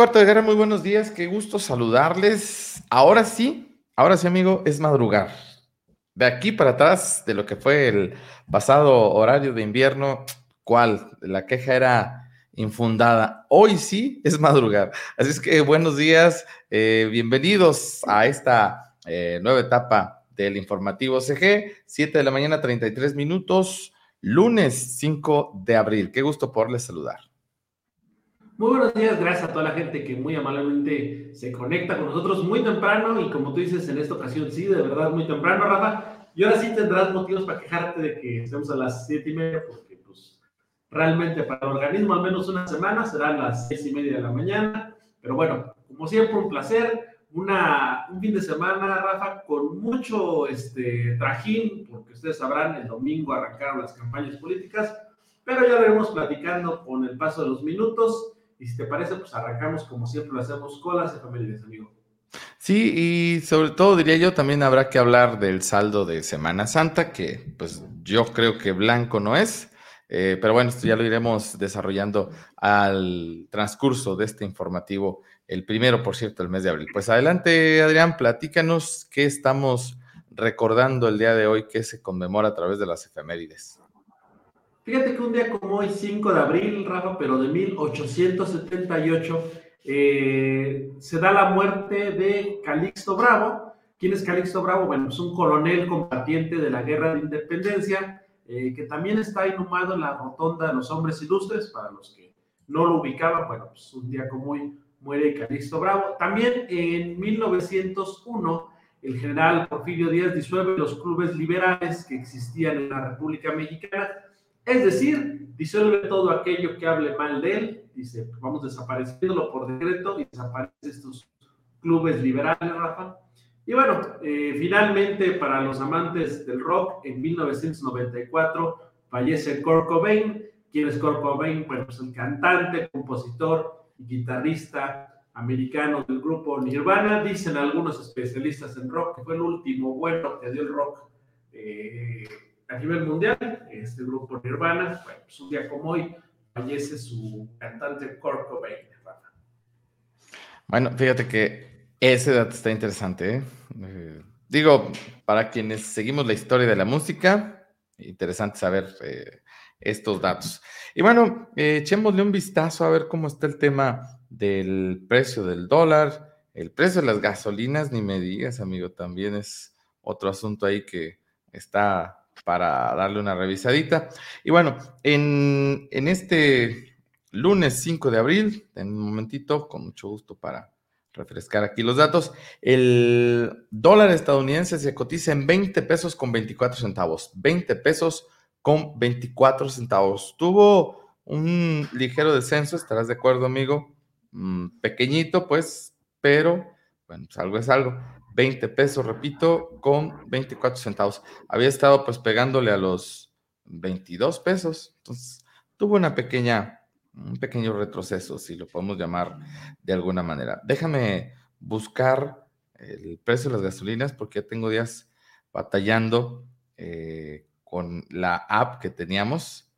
Amigos de Corte de Guerra, muy buenos días, qué gusto saludarles. Ahora sí, ahora sí, amigo, es madrugar. De aquí para atrás, de lo que fue el pasado horario de invierno, ¿cuál? La queja era infundada. Hoy sí es madrugar. Así es que buenos días, eh, bienvenidos a esta eh, nueva etapa del informativo CG, 7 de la mañana, 33 minutos, lunes 5 de abril. Qué gusto poderles saludar. Muy buenos días, gracias a toda la gente que muy amablemente se conecta con nosotros muy temprano y como tú dices en esta ocasión, sí, de verdad muy temprano, Rafa. Y ahora sí tendrás motivos para quejarte de que estemos a las siete y media, porque pues realmente para el organismo al menos una semana serán las seis y media de la mañana. Pero bueno, como siempre, un placer. Una, un fin de semana, Rafa, con mucho este, trajín, porque ustedes sabrán, el domingo arrancaron las campañas políticas, pero ya lo iremos platicando con el paso de los minutos. Y si te parece, pues arrancamos como siempre lo hacemos con las efemérides, amigo. Sí, y sobre todo diría yo, también habrá que hablar del saldo de Semana Santa, que pues yo creo que blanco no es, eh, pero bueno, esto ya lo iremos desarrollando al transcurso de este informativo, el primero, por cierto, el mes de abril. Pues adelante, Adrián, platícanos qué estamos recordando el día de hoy que se conmemora a través de las efemérides. Fíjate que un día como hoy, 5 de abril, Rafa, pero de 1878, eh, se da la muerte de Calixto Bravo. ¿Quién es Calixto Bravo? Bueno, es un coronel combatiente de la Guerra de Independencia, eh, que también está inhumado en la rotonda de los hombres ilustres, para los que no lo ubicaban, bueno, pues un día como hoy muere Calixto Bravo. También en 1901, el general Porfirio Díaz disuelve los clubes liberales que existían en la República Mexicana es decir, disuelve todo aquello que hable mal de él, dice, vamos desapareciéndolo por decreto y desaparecen estos clubes liberales, Rafa. Y bueno, eh, finalmente para los amantes del rock, en 1994 fallece Kurt Cobain. ¿Quién es Kurt Cobain? Bueno, pues el cantante, compositor y guitarrista americano del grupo Nirvana. Dicen algunos especialistas en rock que fue el último bueno que dio el rock eh, a nivel mundial, este grupo Nirvana, bueno, pues un día como hoy fallece su cantante Kurt Cobain. Bueno, fíjate que ese dato está interesante. ¿eh? Eh, digo, para quienes seguimos la historia de la música, interesante saber eh, estos datos. Y bueno, echémosle un vistazo a ver cómo está el tema del precio del dólar, el precio de las gasolinas, ni me digas, amigo, también es otro asunto ahí que está para darle una revisadita. Y bueno, en, este lunes 5 de abril, en un momentito, con mucho gusto para refrescar aquí los datos, el dólar estadounidense se cotiza en 20 pesos con 24 centavos. 20 pesos con 24 centavos. Tuvo un ligero descenso, estarás de acuerdo, amigo. Mm, pequeñito, pues, pero bueno, pues algo es algo. 20 pesos, repito, con 24 centavos. Había estado pues pegándole a los 22 pesos, entonces tuvo una pequeña, un pequeño retroceso, si lo podemos llamar de alguna manera. Déjame buscar el precio de las gasolinas porque ya tengo días batallando eh, con la app que teníamos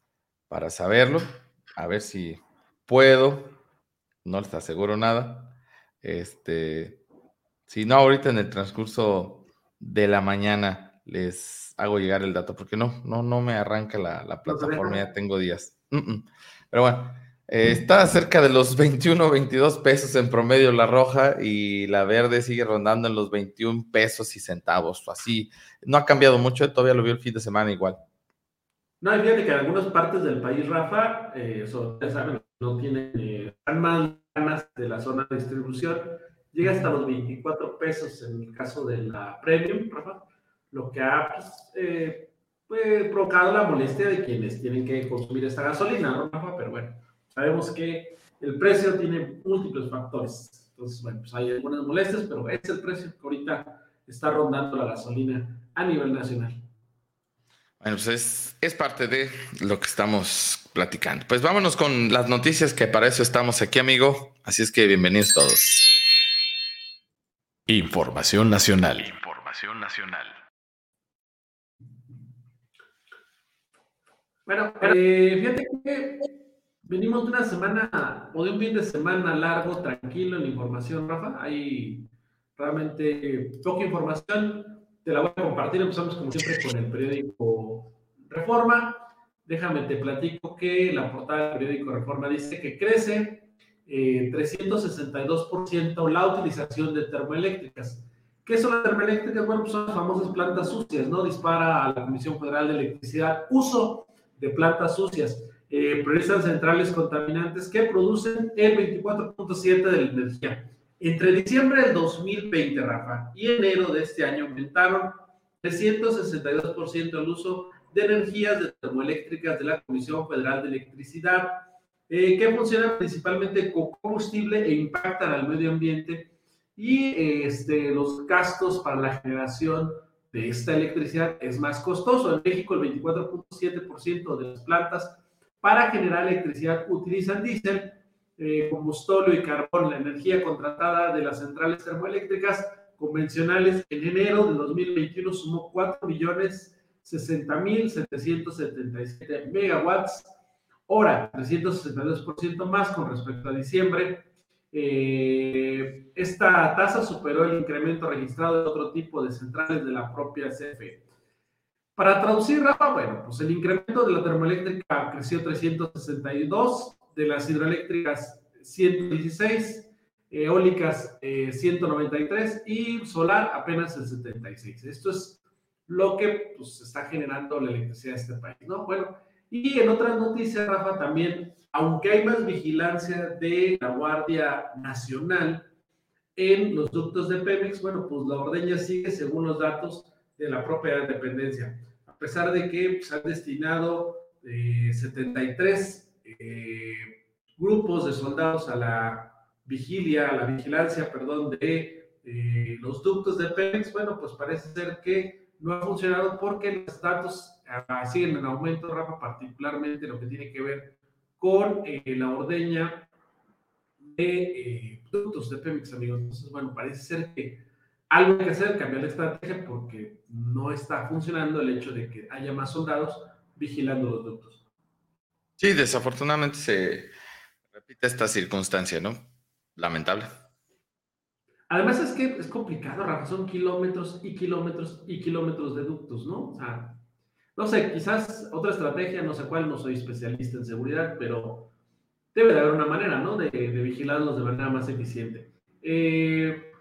para saberlo, a ver si puedo, no les aseguro nada. Este, si no, ahorita en el transcurso de la mañana les hago llegar el dato, porque no, no, no me arranca la, plataforma, ya tengo días. Pero bueno, eh, está cerca de los 21, 22 pesos en promedio la roja y la verde sigue rondando en los 21 pesos y centavos. Así, no ha cambiado mucho, todavía lo vi el fin de semana igual. No, fíjate que en algunas partes del país, Rafa, eh, saben, no tienen eh, ganas de la zona de distribución llega hasta los 24 pesos en el caso de la Premium, Rafa, lo que ha pues, eh, pues, provocado la molestia de quienes tienen que consumir esta gasolina, ¿no, Rafa? Pero bueno, sabemos que el precio tiene múltiples factores. Entonces, bueno, pues hay algunas molestias, pero es el precio que ahorita está rondando la gasolina a nivel nacional. Bueno, pues es, es, parte de lo que estamos platicando. Pues vámonos con las noticias que para eso estamos aquí, amigo. Así es que bienvenidos todos. Información nacional. Información nacional. Bueno, eh, fíjate que venimos de una semana o de un fin de semana largo, tranquilo en información, Rafa. Hay realmente poca información. Te la voy a compartir. Empezamos como siempre con el periódico Reforma. Déjame te platico que la portada del periódico Reforma dice que crece eh, 362% la utilización de termoeléctricas. ¿Qué son las termoeléctricas? Bueno, pues son las famosas plantas sucias, ¿no? Dispara a la Comisión Federal de Electricidad uso de plantas sucias. Eh, centrales contaminantes que producen el 24.7 de la energía. Entre diciembre del 2020, Rafa, y enero de este año aumentaron 362% el uso de energías termoeléctricas de la Comisión Federal de Electricidad, eh, que funcionan principalmente con combustible e impactan al medio ambiente y este, los gastos para la generación de esta electricidad es más costoso. En México el 24.7% de las plantas para generar electricidad utilizan diésel, eh, combustible y carbón. La energía contratada de las centrales termoeléctricas convencionales en enero de 2021 sumó 4 millones 60.777 megawatts hora, 362% más con respecto a diciembre. Eh, esta tasa superó el incremento registrado de otro tipo de centrales de la propia CFE. Para traducir, bueno, pues el incremento de la termoeléctrica creció 362, de las hidroeléctricas 116, eólicas 193 eh, y solar apenas el 76. Esto es lo que pues, está generando la electricidad de este país, ¿no? Bueno, y en otras noticias, Rafa, también, aunque hay más vigilancia de la Guardia Nacional en los ductos de Pemex, bueno, pues la ordeña sigue según los datos de la propia dependencia. A pesar de que se han destinado 73 eh, eh, grupos de soldados a la vigilia, a la vigilancia, perdón, de eh, los ductos de Pemex, bueno, pues parece ser que no ha funcionado porque los datos siguen en aumento, Rafa, particularmente lo que tiene que ver con la ordeña de ductos de Pemex, amigos. Entonces, bueno, parece ser que algo hay que hacer, cambiar la estrategia porque no está funcionando el hecho de que haya más soldados vigilando los ductos. Sí, desafortunadamente se repite esta circunstancia, ¿no? Lamentable. Además es que es complicado, Rafa, son kilómetros y kilómetros y kilómetros de ductos, ¿no? O sea, no sé, quizás otra estrategia, no sé cuál, no soy especialista en seguridad, pero debe de haber una manera, ¿no? De, vigilarlos de manera más eficiente. Eh,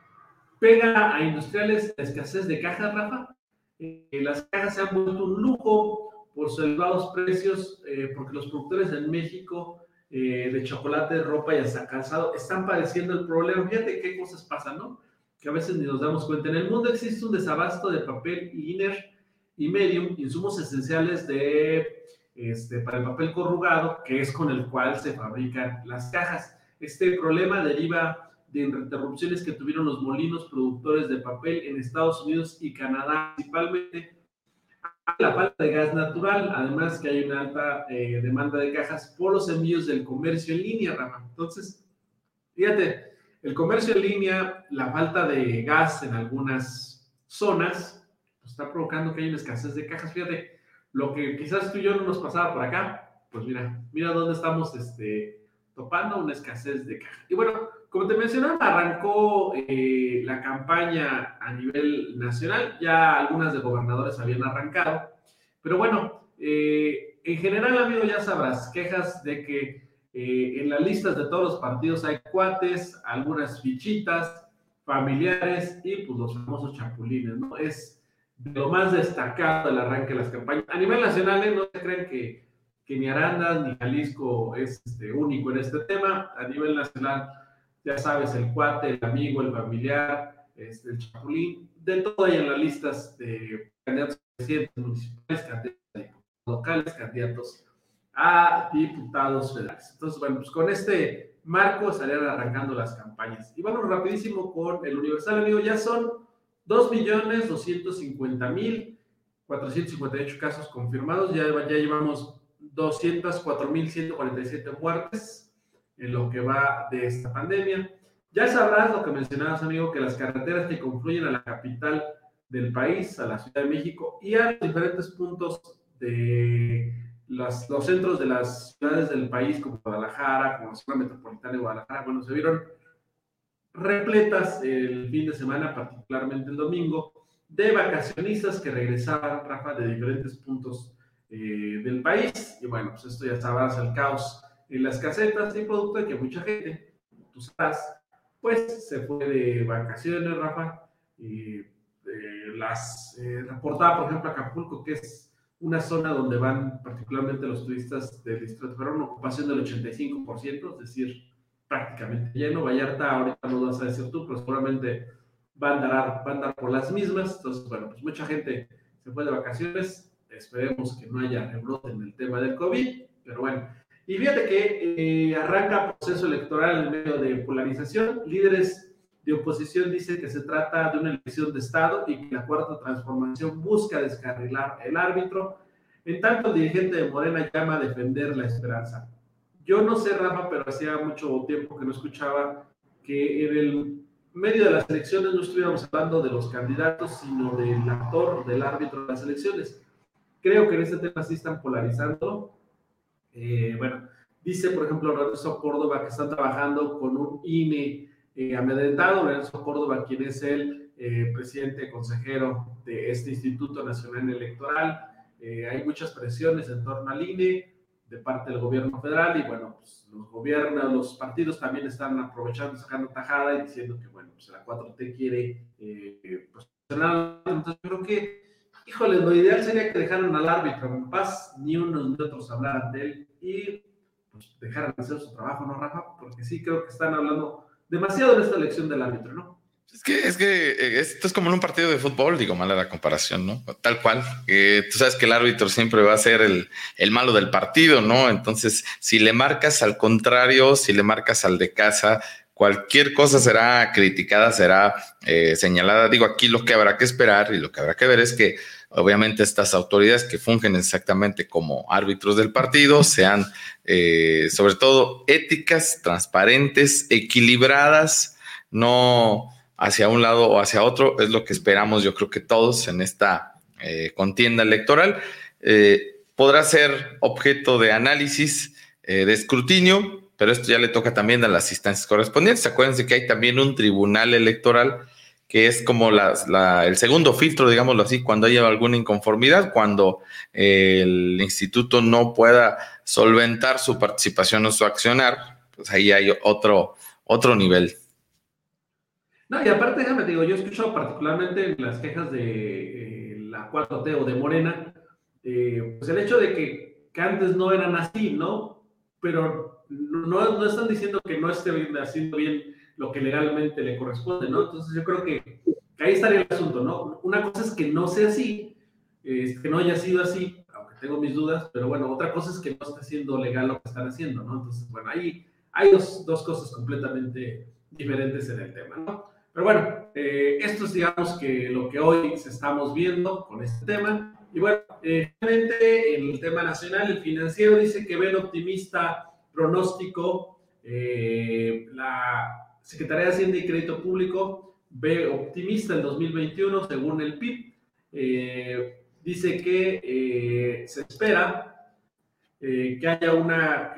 pega a industriales la escasez de cajas, Rafa. Eh, las cajas se han vuelto un lujo por sus elevados precios, eh, porque los productores en México de chocolate, ropa y hasta calzado están padeciendo el problema. Fíjate qué cosas pasan, ¿no? Que a veces ni nos damos cuenta. En el mundo existe un desabasto de papel inner y medium, insumos esenciales de, este, para el papel corrugado, que es con el cual se fabrican las cajas. Este problema deriva de interrupciones que tuvieron los molinos productores de papel en Estados Unidos y Canadá, principalmente la falta de gas natural, además que hay una alta eh, demanda de cajas por los envíos del comercio en línea, Rama. Entonces, fíjate, el comercio en línea, la falta de gas en algunas zonas, pues, está provocando que haya una escasez de cajas. Fíjate, lo que quizás tú y yo no nos pasaba por acá, pues mira, mira dónde estamos este, topando una escasez de cajas. Y bueno, como te mencionaba, arrancó eh, la campaña a nivel nacional, ya algunas de gobernadores habían arrancado, pero bueno, eh, en general, amigo, ya sabrás, quejas de que eh, en las listas de todos los partidos hay cuates, algunas fichitas, familiares y pues los famosos chapulines, ¿no? Es de lo más destacado el arranque de las campañas. A nivel nacional, no se creen que, que ni Arandas ni Jalisco es este, único en este tema. A nivel nacional, ya sabes, el cuate, el amigo, el familiar, este, el chapulín, de todo hay en las listas de candidatos presidentes municipales, candidatos locales, candidatos a diputados federales. Entonces, bueno, pues con este marco estarían arrancando las campañas. Y vamos rapidísimo con el Universal, amigo, ya son 2.250.458 casos confirmados, ya, ya llevamos 204.147 muertes, en lo que va de esta pandemia. Ya sabrás lo que mencionabas, amigo, que las carreteras que confluyen a la capital del país, a la Ciudad de México y a los diferentes puntos de los centros de las ciudades del país, como Guadalajara, como la zona metropolitana de Guadalajara, bueno, se vieron repletas el fin de semana, particularmente el domingo, de vacacionistas que regresaban, Rafa, de diferentes puntos eh, del país. Y bueno, pues esto ya sabrás el caos en las casetas y producto de que mucha gente, tú sabes, pues se fue de vacaciones, Rafa. Y eh, las eh, reportaba, por ejemplo, Acapulco, que es una zona donde van particularmente los turistas del distrito pero una ocupación del 85%, es decir, prácticamente lleno. Vallarta, ahorita no vas a decir tú, pero seguramente va a andar, va a andar por las mismas. Entonces, bueno, pues mucha gente se fue de vacaciones. Esperemos que no haya rebrote en el tema del COVID, pero bueno. Y fíjate que eh, arranca proceso electoral en medio de polarización. Líderes de oposición dicen que se trata de una elección de Estado y que la cuarta transformación busca descarrilar el árbitro. En tanto, el dirigente de Morena llama a defender la esperanza. Yo no sé, Rafa, pero hacía mucho tiempo que no escuchaba que en el medio de las elecciones no estuviéramos hablando de los candidatos, sino del actor, del árbitro de las elecciones. Creo que en este tema sí están polarizando. Eh, bueno, dice, por ejemplo, Lorenzo Córdoba que están trabajando con un INE eh, amedrentado. Lorenzo Córdoba, quien es el eh, presidente consejero de este Instituto Nacional Electoral. Eh, hay muchas presiones en torno al INE de parte del gobierno federal y bueno, pues los gobiernos, los partidos también están aprovechando, sacando tajada y diciendo que bueno, pues la 4T quiere eh, pues, entonces creo que, híjole, lo ideal sería que dejaran al árbitro en paz, ni unos ni otros hablaran de él y pues dejaran hacer su trabajo, ¿no, Rafa? Porque sí creo que están hablando demasiado en esta elección del árbitro, ¿no? Es que, es que eh, esto es como en un partido de fútbol, digo, mala la comparación, ¿no? Tal cual. tú sabes que el árbitro siempre va a ser el, el, malo del partido, ¿no? Entonces, si le marcas al contrario, si le marcas al de casa, cualquier cosa será criticada, será eh, señalada. Digo, aquí lo que habrá que esperar y lo que habrá que ver es que obviamente estas autoridades que fungen exactamente como árbitros del partido sean eh, sobre todo éticas, transparentes, equilibradas, no hacia un lado o hacia otro, es lo que esperamos yo creo que todos en esta eh, contienda electoral. Eh, podrá ser objeto de análisis, eh, de escrutinio, pero esto ya le toca también a las instancias correspondientes. Acuérdense que hay también un tribunal electoral que es como el segundo filtro, digámoslo así, cuando haya alguna inconformidad, cuando el instituto no pueda solventar su participación o su accionar, pues ahí hay otro, otro nivel. No, y aparte, déjame, digo, yo he escuchado particularmente en las quejas de eh, la 4T o de Morena, eh, pues el hecho de que, antes no eran así, ¿no? Pero no, no están diciendo que no esté haciendo bien lo que legalmente le corresponde, ¿no? Entonces yo creo que, ahí estaría el asunto, ¿no? Una cosa es que no sea así, que no haya sido así, aunque tengo mis dudas, pero bueno, otra cosa es que no esté siendo legal lo que están haciendo, ¿no? Entonces, bueno, ahí hay dos, dos cosas completamente diferentes en el tema, ¿no? Pero bueno, eh, esto es, digamos, que lo que hoy estamos viendo con este tema. Y bueno, eh, en el tema nacional, el financiero dice que ven optimista pronóstico. Eh, la Secretaría de Hacienda y Crédito Público ve optimista el 2021 según el PIB. dice que se espera eh, que haya una,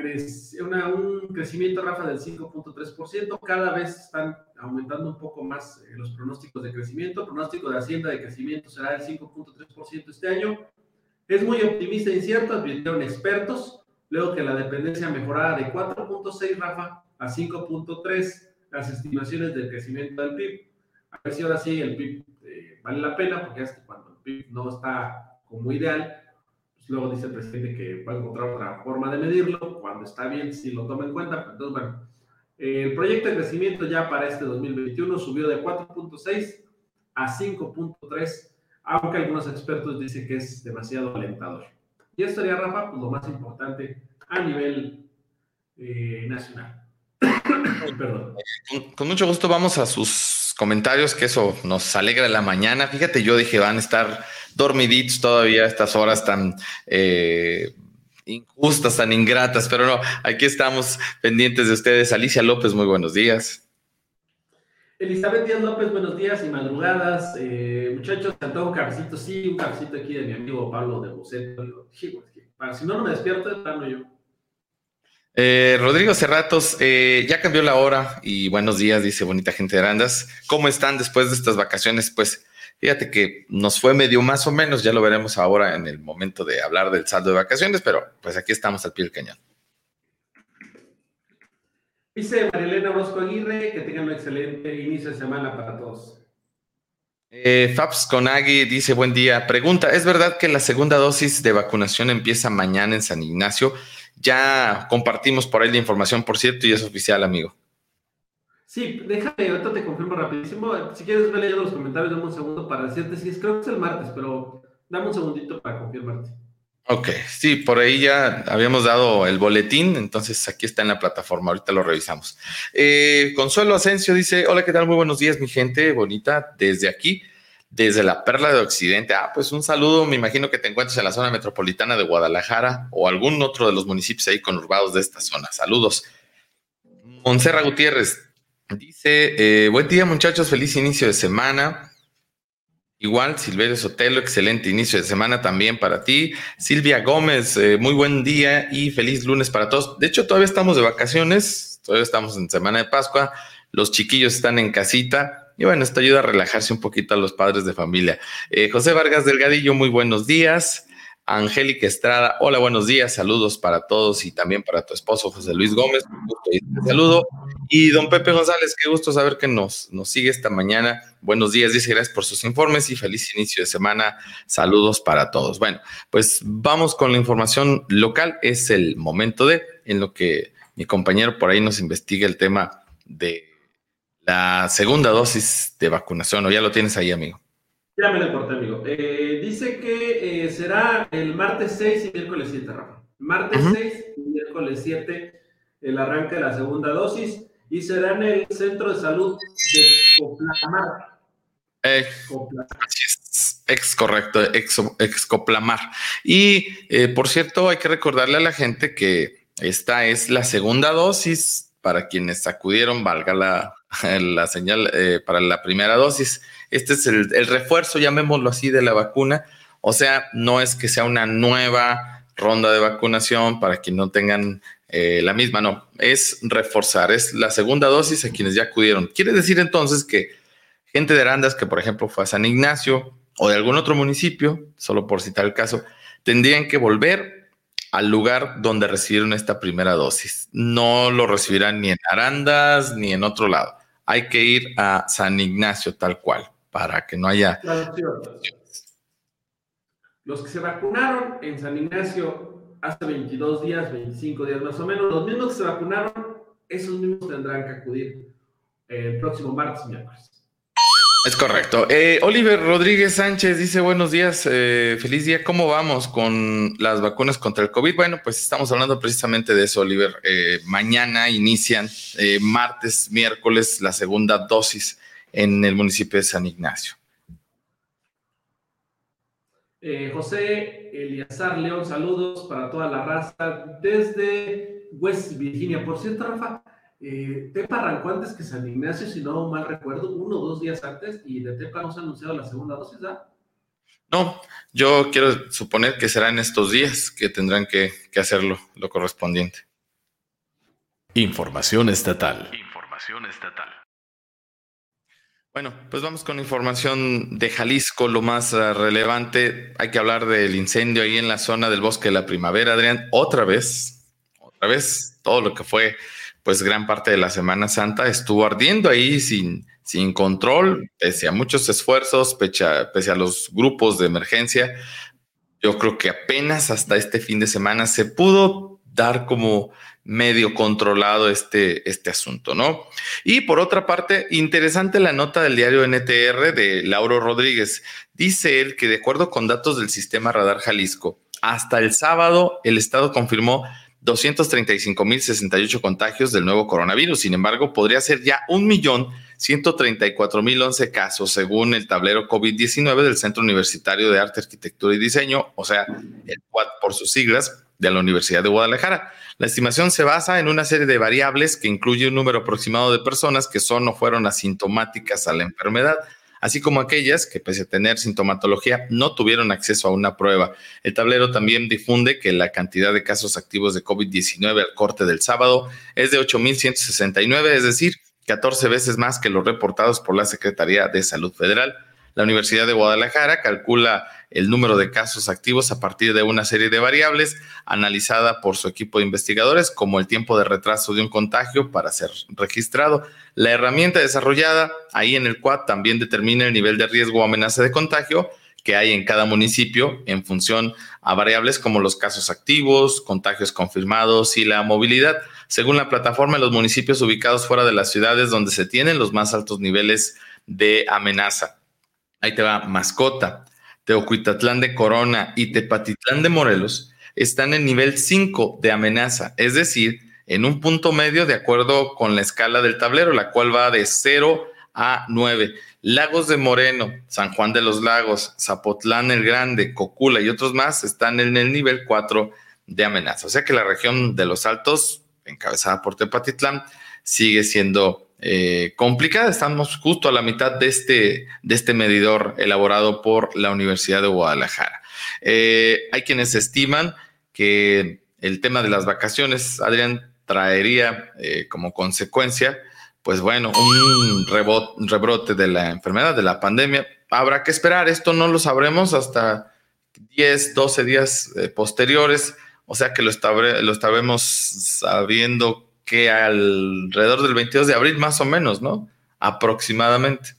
un crecimiento, Rafa, del 5.3%. Cada vez están aumentando un poco más eh, los pronósticos de crecimiento. El pronóstico de Hacienda de crecimiento será del 5.3% este año. Es muy optimista e incierto, advirtieron expertos. Luego que la dependencia mejorara de 4.6, Rafa, a 5.3 las estimaciones del crecimiento del PIB. A ver si ahora sí el PIB eh, vale la pena, porque es que cuando el PIB no está como ideal, luego dice el presidente que va a encontrar otra forma de medirlo, cuando está bien, si lo toma en cuenta. Entonces, bueno, el proyecto de crecimiento ya para este 2021 subió de 4.6 a 5.3, aunque algunos expertos dicen que es demasiado alentador. Y esto sería, Rafa, pues lo más importante a nivel eh, nacional. Perdón. con mucho gusto vamos a sus comentarios, que eso nos alegra la mañana. Fíjate, yo dije, van a estar dormiditos todavía a estas horas tan eh, injustas, tan ingratas, pero no, aquí estamos pendientes de ustedes. Alicia López, muy buenos días. Elizabeth Díaz López, buenos días y madrugadas. Eh, muchachos, cantó un cafecito, sí, un cafecito aquí de mi amigo Pablo de Buceto. Ah, si no, no me despierto, de yo. Eh, Rodrigo Cerratos, eh, ya cambió la hora y buenos días, dice bonita gente de Arandas. ¿Cómo están después de estas vacaciones? Pues fíjate que nos fue medio más o menos, ya lo veremos ahora en el momento de hablar del saldo de vacaciones, pero pues aquí estamos al pie del cañón. Dice Marilena Orozco Aguirre, que tengan un excelente inicio de semana para todos. Eh, Fabs Conagui dice, buen día. Pregunta, ¿es verdad que la segunda dosis de vacunación empieza mañana en San Ignacio? Ya compartimos por ahí la información, por cierto, y es oficial, amigo. Sí, déjame, ahorita te confirmo rapidísimo. Si quieres, ve leyendo los comentarios, dame un segundo para decirte si es, creo que es el martes, pero dame un segundito para confirmarte. Ok, sí, por ahí ya habíamos dado el boletín, entonces aquí está en la plataforma, ahorita lo revisamos. Eh, Consuelo Asensio dice, hola, ¿qué tal? Muy buenos días, mi gente bonita, desde aquí, desde la Perla de Occidente. Ah, pues un saludo, me imagino que te encuentres en la zona metropolitana de Guadalajara o algún otro de los municipios ahí conurbados de esta zona. Saludos. Monserra Gutiérrez dice, eh, buen día muchachos, feliz inicio de semana. Igual, Silverio Sotelo, excelente inicio de semana también para ti. Silvia Gómez, eh, muy buen día y feliz lunes para todos. De hecho, todavía estamos de vacaciones, todavía estamos en Semana de Pascua, los chiquillos están en casita y bueno, esto ayuda a relajarse un poquito a los padres de familia. Eh, José Vargas Delgadillo, muy buenos días. Angélica Estrada, hola, buenos días, saludos para todos y también para tu esposo José Luis Gómez, un gusto y saludo. Y don Pepe González, qué gusto saber que nos, nos sigue esta mañana. Buenos días, dice gracias por sus informes y feliz inicio de semana. Saludos para todos. Bueno, pues vamos con la información local. Es el momento de, en lo que mi compañero por ahí nos investiga el tema de la segunda dosis de vacunación, o ya lo tienes ahí, amigo. Ya me lo corté, amigo. Eh, dice que eh, será el martes 6 y miércoles 7, Rafa. Martes 6 y miércoles 7 el arranque de la segunda dosis y será en el Centro de Salud de Coplamar. Eh, ex correcto, ex, Excoplamar. Y eh, por cierto, hay que recordarle a la gente que esta es la segunda dosis para quienes acudieron, valga la, la señal, para la primera dosis. Este es el, refuerzo, llamémoslo así, de la vacuna. O sea, no es que sea una nueva ronda de vacunación para quienes no tengan eh, la misma, no, es reforzar, es la segunda dosis a quienes ya acudieron. Quiere decir entonces que gente de Arandas que, por ejemplo, fue a San Ignacio o de algún otro municipio, solo por citar el caso, tendrían que volver al lugar donde recibieron esta primera dosis. No lo recibirán ni en Arandas ni en otro lado. Hay que ir a San Ignacio tal cual para que no haya... Los que se vacunaron en San Ignacio hace 22 días, 25 días más o menos, los mismos que se vacunaron, esos mismos tendrán que acudir el próximo martes y miércoles. Es correcto. Eh, Oliver Rodríguez Sánchez dice buenos días, eh, feliz día. ¿Cómo vamos con las vacunas contra el COVID? Bueno, pues estamos hablando precisamente de eso, Oliver. Eh, mañana inician, martes, miércoles, la segunda dosis en el municipio de San Ignacio. Eh, José Eliazar León, saludos para toda la raza desde West Virginia. Por cierto, Rafa, eh, Tepa arrancó antes que San Ignacio, si no mal recuerdo, uno o dos días antes, y de Tepa no se ha anunciado la segunda dosis, ¿ah? No, yo quiero suponer que será en estos días que tendrán que, que hacerlo lo correspondiente. Información estatal. Información estatal. Bueno, pues vamos con información de Jalisco, lo más eh, relevante. Hay que hablar del incendio ahí en la zona del bosque de la primavera, Adrián. Otra vez, otra vez, todo lo que fue, pues gran parte de la Semana Santa estuvo ardiendo ahí sin, sin control, pese a muchos esfuerzos, pese a los grupos de emergencia. Yo creo que apenas hasta este fin de semana se pudo dar como medio controlado este, este asunto, ¿no? Y por otra parte, interesante la nota del diario NTR de Lauro Rodríguez. Dice él que de acuerdo con datos del sistema Radar Jalisco, hasta el sábado el Estado confirmó 235.068 contagios del nuevo coronavirus. Sin embargo, podría ser ya un millón 134.011 casos según el tablero COVID-19 del Centro Universitario de Arte, Arquitectura y Diseño, o sea, el CUAD por sus siglas, de la Universidad de Guadalajara. La estimación se basa en una serie de variables que incluye un número aproximado de personas que son o fueron asintomáticas a la enfermedad, así como aquellas que, pese a tener sintomatología, no tuvieron acceso a una prueba. El tablero también difunde que la cantidad de casos activos de COVID-19 al corte del sábado es de 8.169, es decir, 14 veces más que los reportados por la Secretaría de Salud Federal. La Universidad de Guadalajara calcula el número de casos activos a partir de una serie de variables analizada por su equipo de investigadores, como el tiempo de retraso de un contagio para ser registrado. La herramienta desarrollada ahí en el QUAD también determina el nivel de riesgo o amenaza de contagio que hay en cada municipio en función a variables como los casos activos, contagios confirmados y la movilidad. Según la plataforma, los municipios ubicados fuera de las ciudades donde se tienen los más altos niveles de amenaza. Ahí te va, mascota. Teocuitatlán de Corona y Tepatitlán de Morelos están en nivel 5 de amenaza, es decir, en un punto medio de acuerdo con la escala del tablero, la cual va de 0 a 9. Lagos de Moreno, San Juan de los Lagos, Zapotlán el Grande, Cocula y otros más están en el nivel 4 de amenaza. O sea que la región de los Altos, encabezada por Tepatitlán, sigue siendo eh, complicada. Estamos justo a la mitad de este, de este medidor elaborado por la Universidad de Guadalajara. Eh, hay quienes estiman que el tema de las vacaciones, Adrián, traería eh, como consecuencia, pues bueno, un rebrote de la enfermedad, de la pandemia. Habrá que esperar, esto no lo sabremos hasta 10, 12 días posteriores, o sea que lo, lo estaremos sabiendo que alrededor del 22 de abril, más o menos, ¿no? Aproximadamente.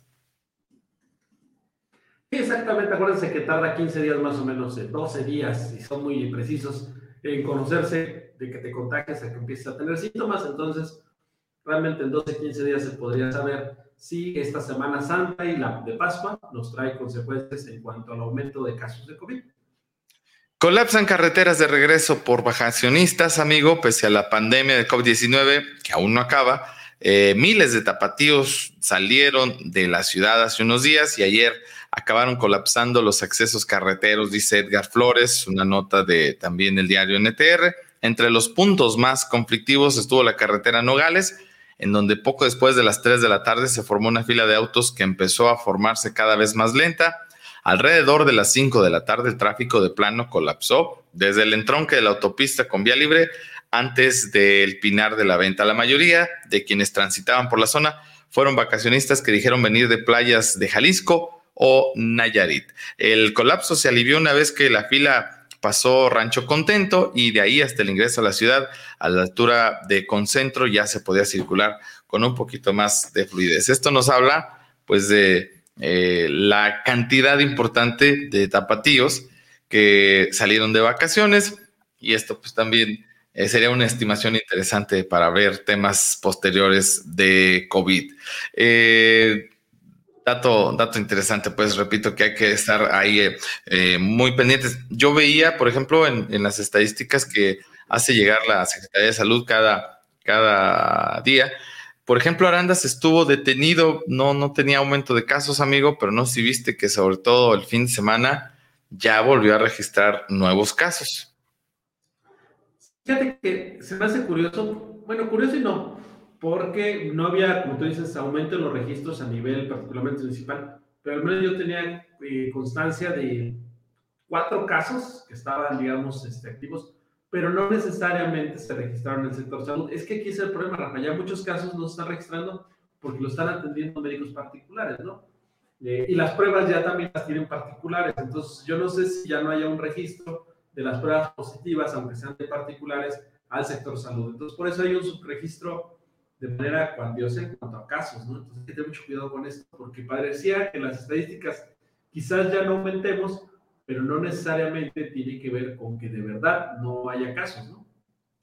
Sí, exactamente. Acuérdense que tarda 15 días más o menos, 12 eh, días, y son muy precisos en conocerse de que te contagies a que empieces a tener síntomas. Entonces, realmente en 12, 15 días se podría saber si esta Semana Santa y la de Pascua nos trae consecuencias en cuanto al aumento de casos de COVID. Colapsan carreteras de regreso por vacacionistas, amigo, pese a la pandemia de COVID-19, que aún no acaba. Eh, miles de tapatíos salieron de la ciudad hace unos días y ayer acabaron colapsando los accesos carreteros, dice Edgar Flores, una nota de también el diario NTR. Entre los puntos más conflictivos estuvo la carretera Nogales, en donde poco después de las 3 de la tarde se formó una fila de autos que empezó a formarse cada vez más lenta Alrededor de las 5 de la tarde el tráfico de plano colapsó desde el entronque de la autopista con vía libre antes del Pinar de la Venta. La mayoría de quienes transitaban por la zona fueron vacacionistas que dijeron venir de playas de Jalisco o Nayarit. El colapso se alivió una vez que la fila pasó Rancho Contento y de ahí hasta el ingreso a la ciudad, a la altura de Concentro, ya se podía circular con un poquito más de fluidez. Esto nos habla pues de eh, la cantidad importante de tapatíos que salieron de vacaciones y esto pues también eh, sería una estimación interesante para ver temas posteriores de COVID. Eh, dato, dato interesante, pues repito que hay que estar ahí muy pendientes. Yo veía, por ejemplo, en, en, las estadísticas que hace llegar la Secretaría de Salud cada, cada día, por ejemplo, Arandas estuvo detenido, no, no tenía aumento de casos, amigo, pero no si viste que sobre todo el fin de semana ya volvió a registrar nuevos casos. Fíjate que se me hace curioso, bueno, curioso y no, porque no había, como tú dices, aumento en los registros a nivel particularmente municipal, pero al menos yo tenía eh, constancia de cuatro casos que estaban, digamos, este, activos pero no necesariamente se registraron en el sector salud. Es que aquí es el problema, Rafa. Ya muchos casos no se están registrando porque lo están atendiendo médicos particulares, ¿no? Eh, y las pruebas ya también las tienen particulares. Entonces, yo no sé si ya no haya un registro de las pruebas positivas, aunque sean de particulares, al sector salud. Entonces, por eso hay un subregistro de manera cuantiosa en cuanto a casos, ¿no? Entonces, hay que tener mucho cuidado con esto, porque parecía que las estadísticas quizás ya no aumentemos, pero no necesariamente tiene que ver con que de verdad no haya casos, ¿no?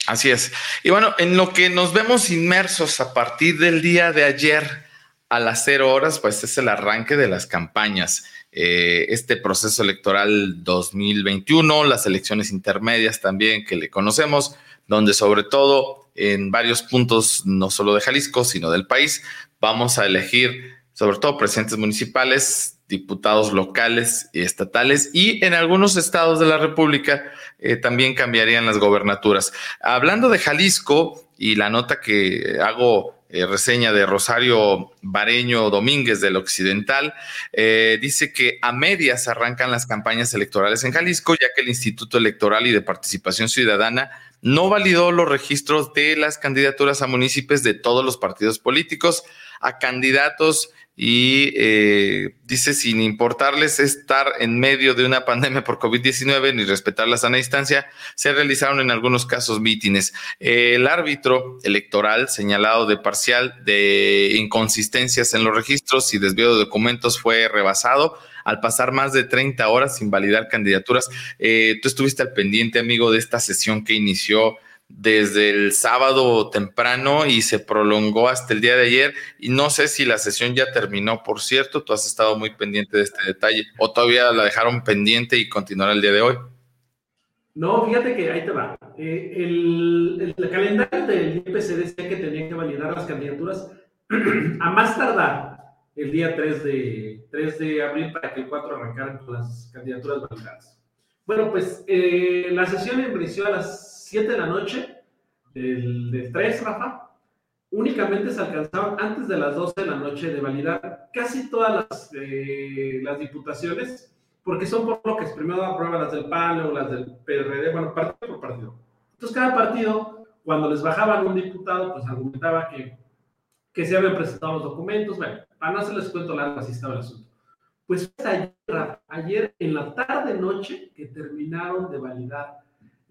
Así es. Y bueno, en lo que nos vemos inmersos a partir del día de ayer a las cero horas, pues es el arranque de las campañas. Eh, este proceso electoral 2021, las elecciones intermedias también que le conocemos, donde sobre todo en varios puntos, no solo de Jalisco, sino del país, vamos a elegir sobre todo presidentes municipales, diputados locales y estatales y en algunos estados de la República eh, también cambiarían las gobernaturas. Hablando de Jalisco y la nota que hago eh, reseña de Rosario Bareño Domínguez del Occidental, eh, dice que a medias arrancan las campañas electorales en Jalisco, ya que el Instituto Electoral y de Participación Ciudadana no validó los registros de las candidaturas a municipios de todos los partidos políticos, a candidatos y eh, dice sin importarles estar en medio de una pandemia por COVID-19 ni respetar la sana distancia, se realizaron en algunos casos mítines. el árbitro electoral señalado de parcial de inconsistencias en los registros y desvío de documentos fue rebasado al pasar más de 30 horas sin validar candidaturas. Eh, tú estuviste al pendiente, amigo, de esta sesión que inició desde el sábado temprano y se prolongó hasta el día de ayer. Y no sé si la sesión ya terminó, por cierto, tú has estado muy pendiente de este detalle o todavía la dejaron pendiente y continuará el día de hoy. No, fíjate que ahí te va. Eh, el, calendario del IPC decía que tenía que validar las candidaturas a más tardar el día 3 de, 3 de abril para que el 4 arrancaran con las candidaturas validadas. Bueno, pues eh, la sesión inició a las 7 de la noche del, 3, Rafa, únicamente se alcanzaban antes de las 12 de la noche de validar casi todas las, eh, las diputaciones, porque son por lo que primero aprueba las del PAN o las del PRD, bueno, partido por partido. Entonces, cada partido, cuando les bajaban un diputado, pues argumentaba que, que se habían presentado los documentos. Bueno, para no hacerles cuento largo, así estaba el asunto. Pues ayer, ayer en la tarde-noche que terminaron de validar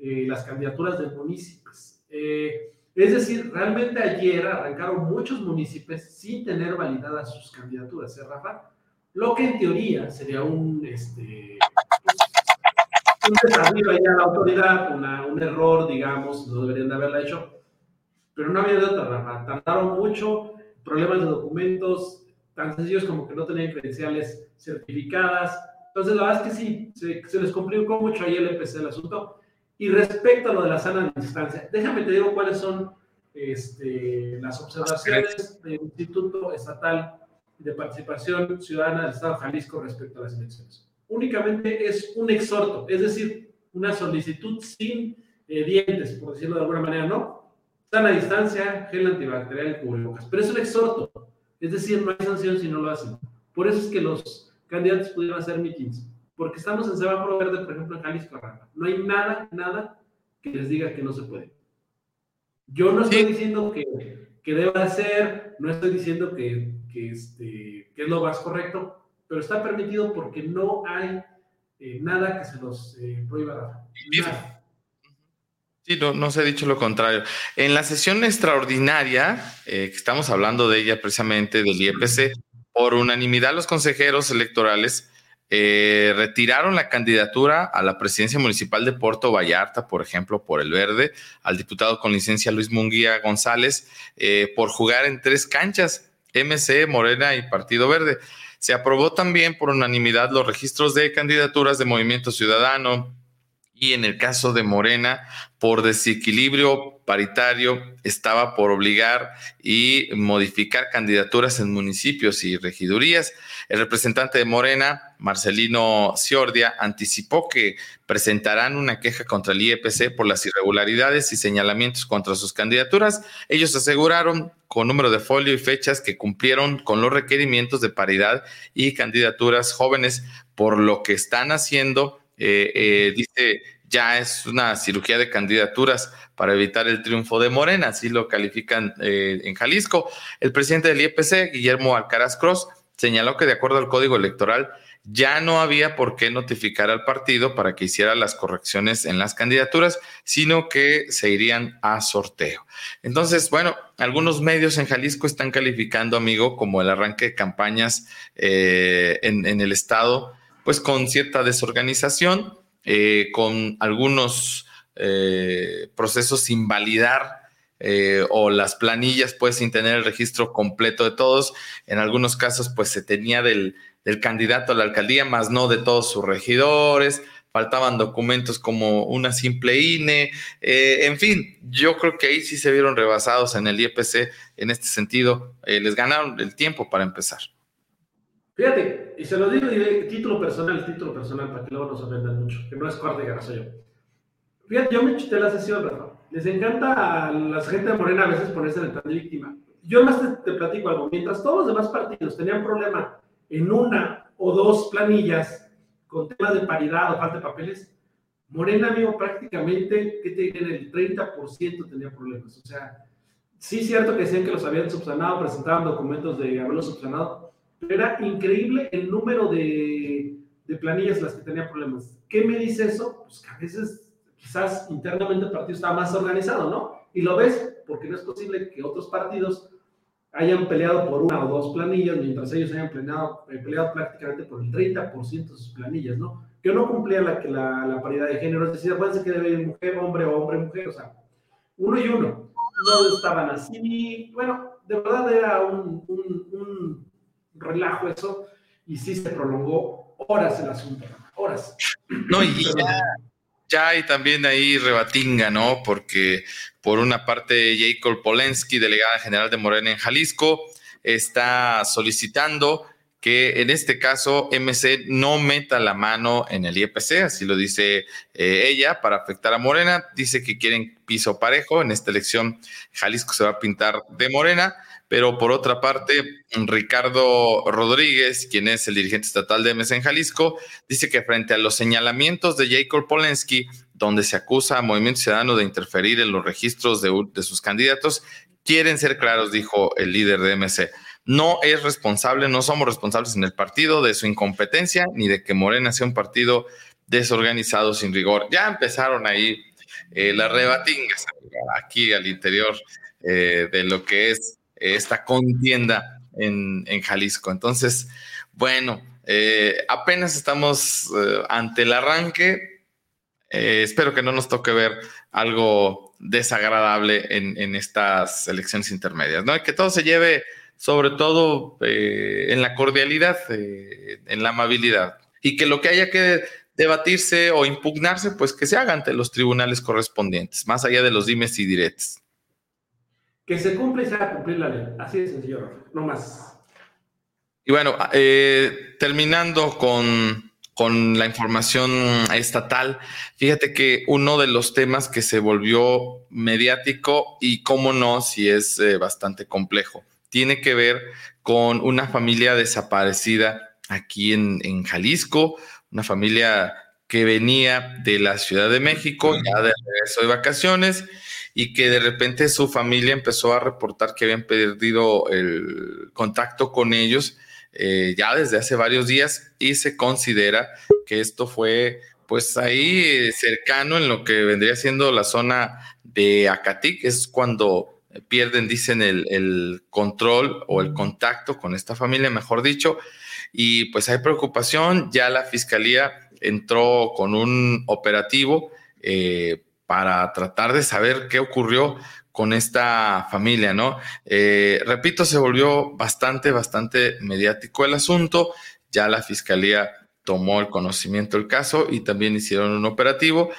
eh, las candidaturas de municipios. Eh, es decir, realmente ayer arrancaron muchos municipios sin tener validadas sus candidaturas, ¿eh, Rafa? Lo que en teoría sería un, este, un desafío allá a la autoridad, un error, digamos, no deberían de haberla hecho, pero no había de otra, Rafa. Tardaron mucho, problemas de documentos, tan sencillos como que no tenían credenciales certificadas. Entonces, la verdad es que sí, se, se les complicó mucho ahí el empecé el asunto. Y respecto a lo de la sana distancia, déjame te digo cuáles son este, las observaciones del Instituto Estatal de Participación Ciudadana del Estado de Jalisco respecto a las elecciones. Únicamente es un exhorto, es decir, una solicitud sin eh, dientes, por decirlo de alguna manera, ¿no? Sana distancia, gel antibacterial y cubrebocas. Pero es un exhorto, es decir, no hay sanción si no lo hacen. Por eso es que los candidatos pudieron hacer meetings porque estamos en semáforo verde, por ejemplo, en Jalisco. No hay nada, nada que les diga que no se puede. Yo no estoy diciendo que, que deba ser, no estoy diciendo que, que, este, que es lo más correcto, pero está permitido porque no hay eh, nada que se los eh, prohíba. Sí, no, no, se ha dicho lo contrario. En la sesión extraordinaria, eh, que estamos hablando de ella precisamente del IEPC, por unanimidad los consejeros electorales eh, retiraron la candidatura a la presidencia municipal de Puerto Vallarta, por ejemplo, por el verde, al diputado con licencia Luis Munguía González, eh, por jugar en tres canchas, MC, Morena y Partido Verde. Se aprobó también por unanimidad los registros de candidaturas de Movimiento Ciudadano, y en el caso de Morena, por desequilibrio paritario, estaba por obligar y modificar candidaturas en municipios y regidurías. El representante de Morena, Marcelino Ciordia, anticipó que presentarán una queja contra el IEPC por las irregularidades y señalamientos contra sus candidaturas. Ellos aseguraron con número de folio y fechas que cumplieron con los requerimientos de paridad y candidaturas jóvenes, por lo que están haciendo eh, eh, dice, ya es una cirugía de candidaturas para evitar el triunfo de Morena, así lo califican eh, en Jalisco. El presidente del IEPC, Guillermo Alcaraz Cross, señaló que de acuerdo al código electoral ya no había por qué notificar al partido para que hiciera las correcciones en las candidaturas, sino que se irían a sorteo. Entonces, bueno, algunos medios en Jalisco están calificando, amigo, como el arranque de campañas en, en el estado pues con cierta desorganización, eh, con algunos eh, procesos sin validar eh, o las planillas pues sin tener el registro completo de todos. En algunos casos pues se tenía del, del candidato a la alcaldía, más no de todos sus regidores. Faltaban documentos como una simple INE, en fin, yo creo que ahí sí se vieron rebasados en el IEPC en este sentido, les ganaron el tiempo para empezar. Fíjate, y se lo digo título personal, título personal, para que luego nos ofendan mucho, que no es de soy yo. Fíjate, yo me chuté la sesión, Rafa. Les encanta a la gente de Morena a veces ponerse en el plan de víctima. yo más te, te, platico algo. Mientras todos los demás partidos tenían problema en una o dos planillas con temas de paridad o falta de papeles, Morena, amigo, prácticamente, ¿qué te diré? El 30% tenía problemas. O sea, sí es cierto que decían que los habían subsanado, presentaban documentos de haberlos subsanado, pero era increíble el número de, de planillas las que tenían problemas. ¿Qué me dice eso? Pues que a veces quizás internamente el partido estaba más organizado, ¿no? Y lo ves porque no es posible que otros partidos hayan peleado por una o dos planillas, mientras ellos hayan peleado, eh, peleado prácticamente por el 30% de sus planillas, ¿no? Que no cumplía la, la, la paridad de género, es decir, acuérdense que debe ir mujer, hombre o hombre, mujer, o sea, uno y uno. No estaban así, bueno, de verdad era un, un, un relajo eso, y sí se prolongó horas el asunto, horas. No, y ya, ya hay también ahí rebatinga, ¿no? Porque por una parte Jacob Polensky, delegada general de Morena en Jalisco, está solicitando que en este caso MC no meta la mano en el IEPC, así lo dice eh, ella, para afectar a Morena. Dice que quieren piso parejo. En esta elección Jalisco se va a pintar de Morena. Pero por otra parte, Ricardo Rodríguez, quien es el dirigente estatal de MS en Jalisco, dice que frente a los señalamientos de Jacob Polensky, donde se acusa a Movimiento Ciudadano de interferir en los registros de, sus candidatos, quieren ser claros, dijo el líder de MC. No es responsable, no somos responsables en el partido de su incompetencia ni de que Morena sea un partido desorganizado sin rigor. Ya empezaron ahí eh, las rebatingas aquí al interior eh, de lo que es esta contienda en, en Jalisco. Entonces, bueno, eh, apenas estamos eh, ante el arranque. Eh, espero que no nos toque ver algo desagradable en, en estas elecciones intermedias, ¿no? Que todo se lleve sobre todo en la cordialidad, en la amabilidad, y que lo que haya que debatirse o impugnarse, pues que se haga ante los tribunales correspondientes, más allá de los dimes y diretes. Que se cumpla y se haga cumplir la ley. Así de sencillo, no más. Y bueno, eh, terminando con, con, la información estatal, fíjate que uno de los temas que se volvió mediático y cómo no, si es eh, bastante complejo, tiene que ver con una familia desaparecida aquí en, en Jalisco, una familia que venía de la Ciudad de México, ya de regreso de vacaciones, y que de repente su familia empezó a reportar que habían perdido el contacto con ellos eh, ya desde hace varios días y se considera que esto fue pues ahí cercano en lo que vendría siendo la zona de Acatic, es cuando pierden, dicen, el, el control o el contacto con esta familia, mejor dicho, y pues hay preocupación, ya la fiscalía entró con un operativo eh, para tratar de saber qué ocurrió con esta familia, ¿no? Eh, repito, se volvió bastante, bastante mediático el asunto. Ya la fiscalía tomó el conocimiento del caso y también hicieron un operativo.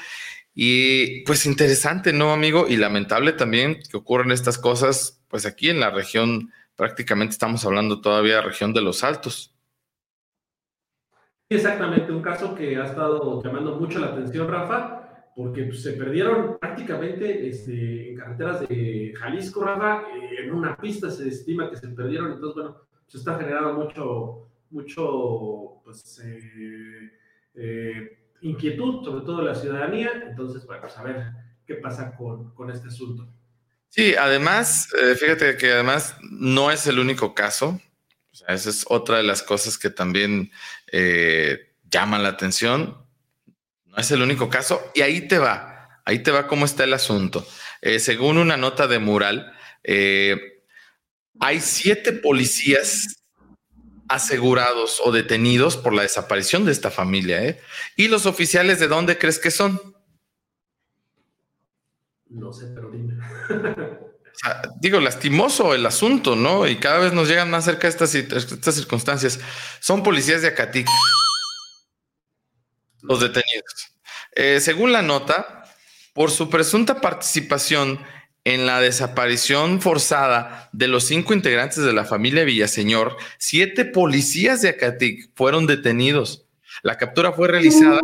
Y pues interesante, ¿no, amigo? Y lamentable también que ocurran estas cosas, pues aquí en la región, prácticamente estamos hablando todavía de región de los Altos. Exactamente, un caso que ha estado llamando mucho la atención, Rafa, porque pues, se perdieron prácticamente este, en carreteras de Jalisco, Rafa, eh, en una pista se estima que se perdieron, entonces, bueno, se está generando mucho, mucho, pues, eh, eh, inquietud, sobre todo de la ciudadanía, entonces, bueno, pues a ver qué pasa con, con este asunto. Sí, además, fíjate que además no es el único caso, esa es otra de las cosas que también llaman la atención no es el único caso. Y ahí te va, ahí te va cómo está el asunto. Eh, según una nota de mural, eh, hay siete policías asegurados o detenidos por la desaparición de esta familia. ¿eh? ¿Y los oficiales de dónde crees que son? No sé, pero dime. O sea, digo, lastimoso el asunto, ¿no? Y cada vez nos llegan más cerca estas, estas circunstancias. Son policías de Acatic los detenidos. Eh, según la nota, por su presunta participación en la desaparición forzada de los cinco integrantes de la familia Villaseñor, siete policías de Acatic fueron detenidos. La captura fue realizada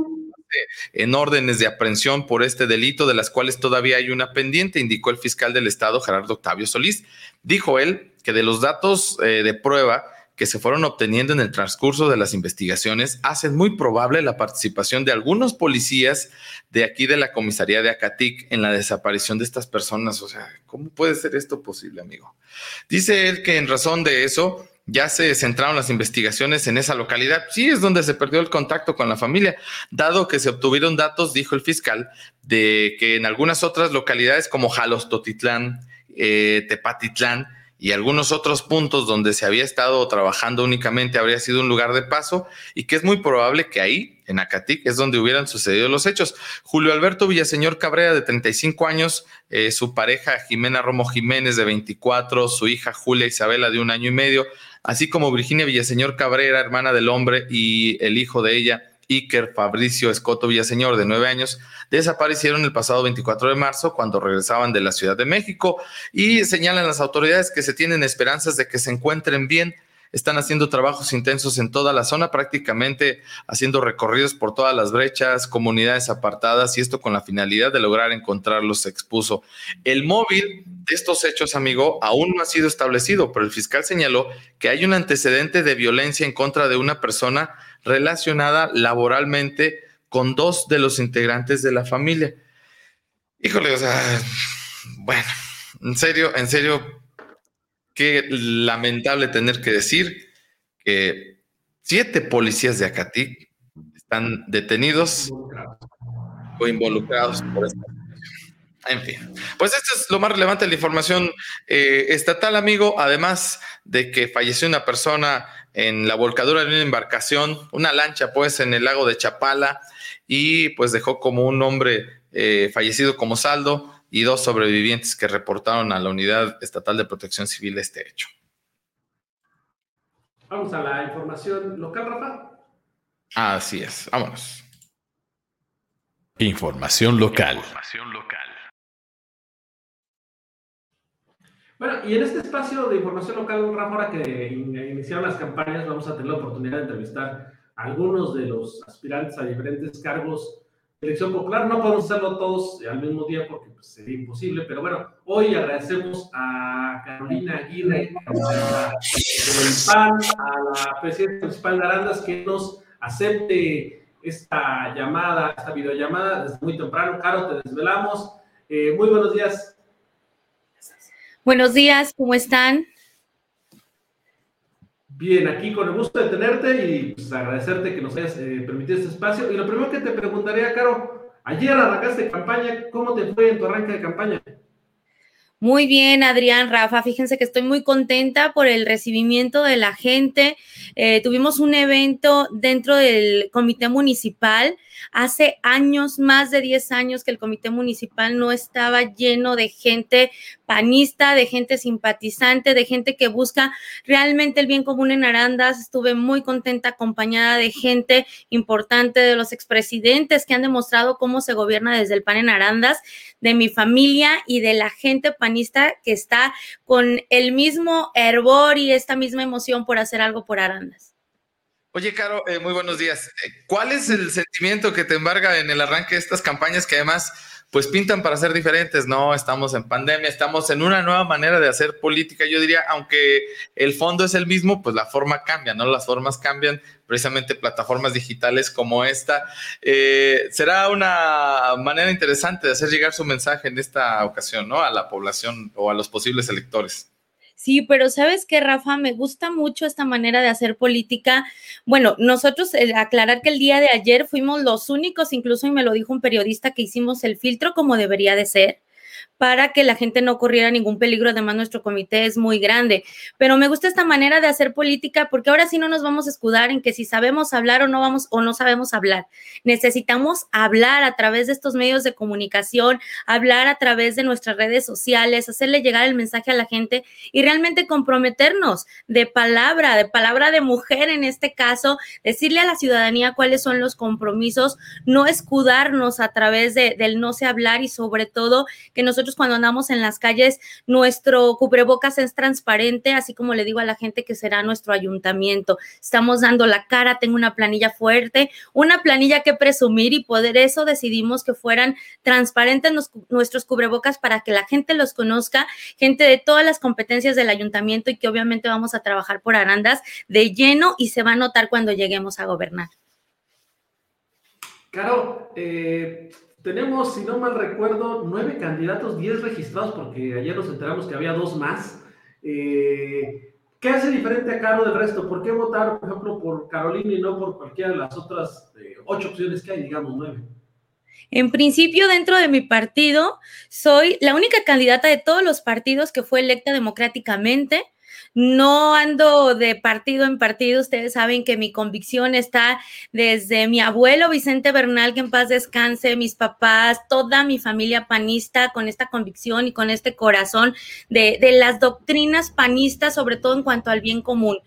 en órdenes de aprehensión por este delito, de las cuales todavía hay una pendiente, indicó el fiscal del Estado, Gerardo Octavio Solís. Dijo él que de los datos eh, de prueba que se fueron obteniendo en el transcurso de las investigaciones hacen muy probable la participación de algunos policías de aquí de la comisaría de Acatic en la desaparición de estas personas. O sea, ¿cómo puede ser esto posible, amigo? Dice él que en razón de eso ya se centraron las investigaciones en esa localidad. Sí, es donde se perdió el contacto con la familia, dado que se obtuvieron datos, dijo el fiscal, de que en algunas otras localidades como Jalostotitlán, eh, Tepatitlán, y algunos otros puntos donde se había estado trabajando únicamente habría sido un lugar de paso y que es muy probable que ahí, en Acatic, es donde hubieran sucedido los hechos. Julio Alberto Villaseñor Cabrera, de 35 años, eh, su pareja Jimena Romo Jiménez, de 24, su hija Julia Isabela, de un año y medio, así como Virginia Villaseñor Cabrera, hermana del hombre, y el hijo de ella, Iker Fabricio Escoto Villaseñor, de nueve años, desaparecieron el pasado 24 de marzo cuando regresaban de la Ciudad de México y señalan las autoridades que se tienen esperanzas de que se encuentren bien. Están haciendo trabajos intensos en toda la zona, prácticamente haciendo recorridos por todas las brechas, comunidades apartadas y esto con la finalidad de lograr encontrarlos, expuso. El móvil de estos hechos, amigo, aún no ha sido establecido, pero el fiscal señaló que hay un antecedente de violencia en contra de una persona relacionada laboralmente con dos de los integrantes de la familia. Híjole, o sea, bueno, en serio, en serio, qué lamentable tener que decir que siete policías de Acatic están detenidos o involucrados por esta en fin, pues esto es lo más relevante de la información eh, estatal, amigo. Además de que falleció una persona en la volcadura de una embarcación, una lancha, pues, en el lago de Chapala y pues dejó como un hombre eh, fallecido como saldo y dos sobrevivientes que reportaron a la Unidad Estatal de Protección Civil este hecho. Vamos a la información local, Rafa. Así es, vámonos. Información local. Información local. Bueno, y en este espacio de información local, Rafa, ahora que iniciaron las campañas, vamos a tener la oportunidad de entrevistar algunos de los aspirantes a diferentes cargos elección popular. No podemos hacerlo todos al mismo día porque pues, sería imposible, pero bueno, hoy agradecemos a Carolina Aguirre, a, PAN, a la presidenta municipal de Arandas, que nos acepte esta llamada, esta videollamada desde muy temprano. Caro, te desvelamos. Eh, muy buenos días. Buenos días, ¿cómo están? Bien, aquí con el gusto de tenerte y pues, agradecerte que nos hayas eh, permitido este espacio. Y lo primero que te preguntaría, Caro, ayer arrancaste campaña, ¿cómo te fue en tu arranque de campaña? Muy bien, Adrián, Rafa, fíjense que estoy muy contenta por el recibimiento de la gente. Eh, tuvimos un evento dentro del comité municipal. Hace años, más de 10 años, que el comité municipal no estaba lleno de gente panista, de gente simpatizante, de gente que busca realmente el bien común en Arandas. Estuve muy contenta acompañada de gente importante, de los expresidentes que han demostrado cómo se gobierna desde el PAN en Arandas, de mi familia y de la gente panista que está con el mismo hervor y esta misma emoción por hacer algo por Arandas. Oye, Caro, eh, muy buenos días. Eh, ¿Cuál es el sentimiento que te embarga en el arranque de estas campañas que además pues pintan para ser diferentes, ¿no? Estamos en pandemia, estamos en una nueva manera de hacer política. Yo diría, aunque el fondo es el mismo, pues la forma cambia, ¿no? Las formas cambian, precisamente plataformas digitales como esta. Eh, será una manera interesante de hacer llegar su mensaje en esta ocasión, ¿no? A la población o a los posibles electores. Sí, pero sabes que, Rafa, me gusta mucho esta manera de hacer política. Bueno, nosotros, aclarar que el día de ayer fuimos los únicos, incluso y me lo dijo un periodista, que hicimos el filtro como debería de ser para que la gente no corriera ningún peligro. Además, nuestro comité es muy grande. Pero me gusta esta manera de hacer política porque ahora sí no nos vamos a escudar en que si sabemos hablar o no vamos o no sabemos hablar. Necesitamos hablar a través de estos medios de comunicación, hablar a través de nuestras redes sociales, hacerle llegar el mensaje a la gente y realmente comprometernos de palabra, de palabra de mujer en este caso, decirle a la ciudadanía cuáles son los compromisos, no escudarnos a través de, del no sé hablar y sobre todo que nosotros cuando andamos en las calles, nuestro cubrebocas es transparente, así como le digo a la gente que será nuestro ayuntamiento. Estamos dando la cara, tengo una planilla fuerte, una planilla que presumir y poder eso decidimos que fueran transparentes nuestros cubrebocas para que la gente los conozca, gente de todas las competencias del ayuntamiento y que obviamente vamos a trabajar por Arandas de lleno y se va a notar cuando lleguemos a gobernar. Caro, eh, tenemos, si no mal recuerdo, nueve candidatos, diez registrados, porque ayer nos enteramos que había dos más. Eh, ¿Qué hace diferente a Caro del resto? ¿Por qué votar, por ejemplo, por Carolina y no por cualquiera de las otras eh, ocho opciones que hay, digamos, nueve? En principio, dentro de mi partido, soy la única candidata de todos los partidos que fue electa democráticamente. No ando de partido en partido. Ustedes saben que mi convicción está desde mi abuelo Vicente Bernal, que en paz descanse, mis papás, toda mi familia panista, con esta convicción y con este corazón de, de las doctrinas panistas, sobre todo en cuanto al bien común.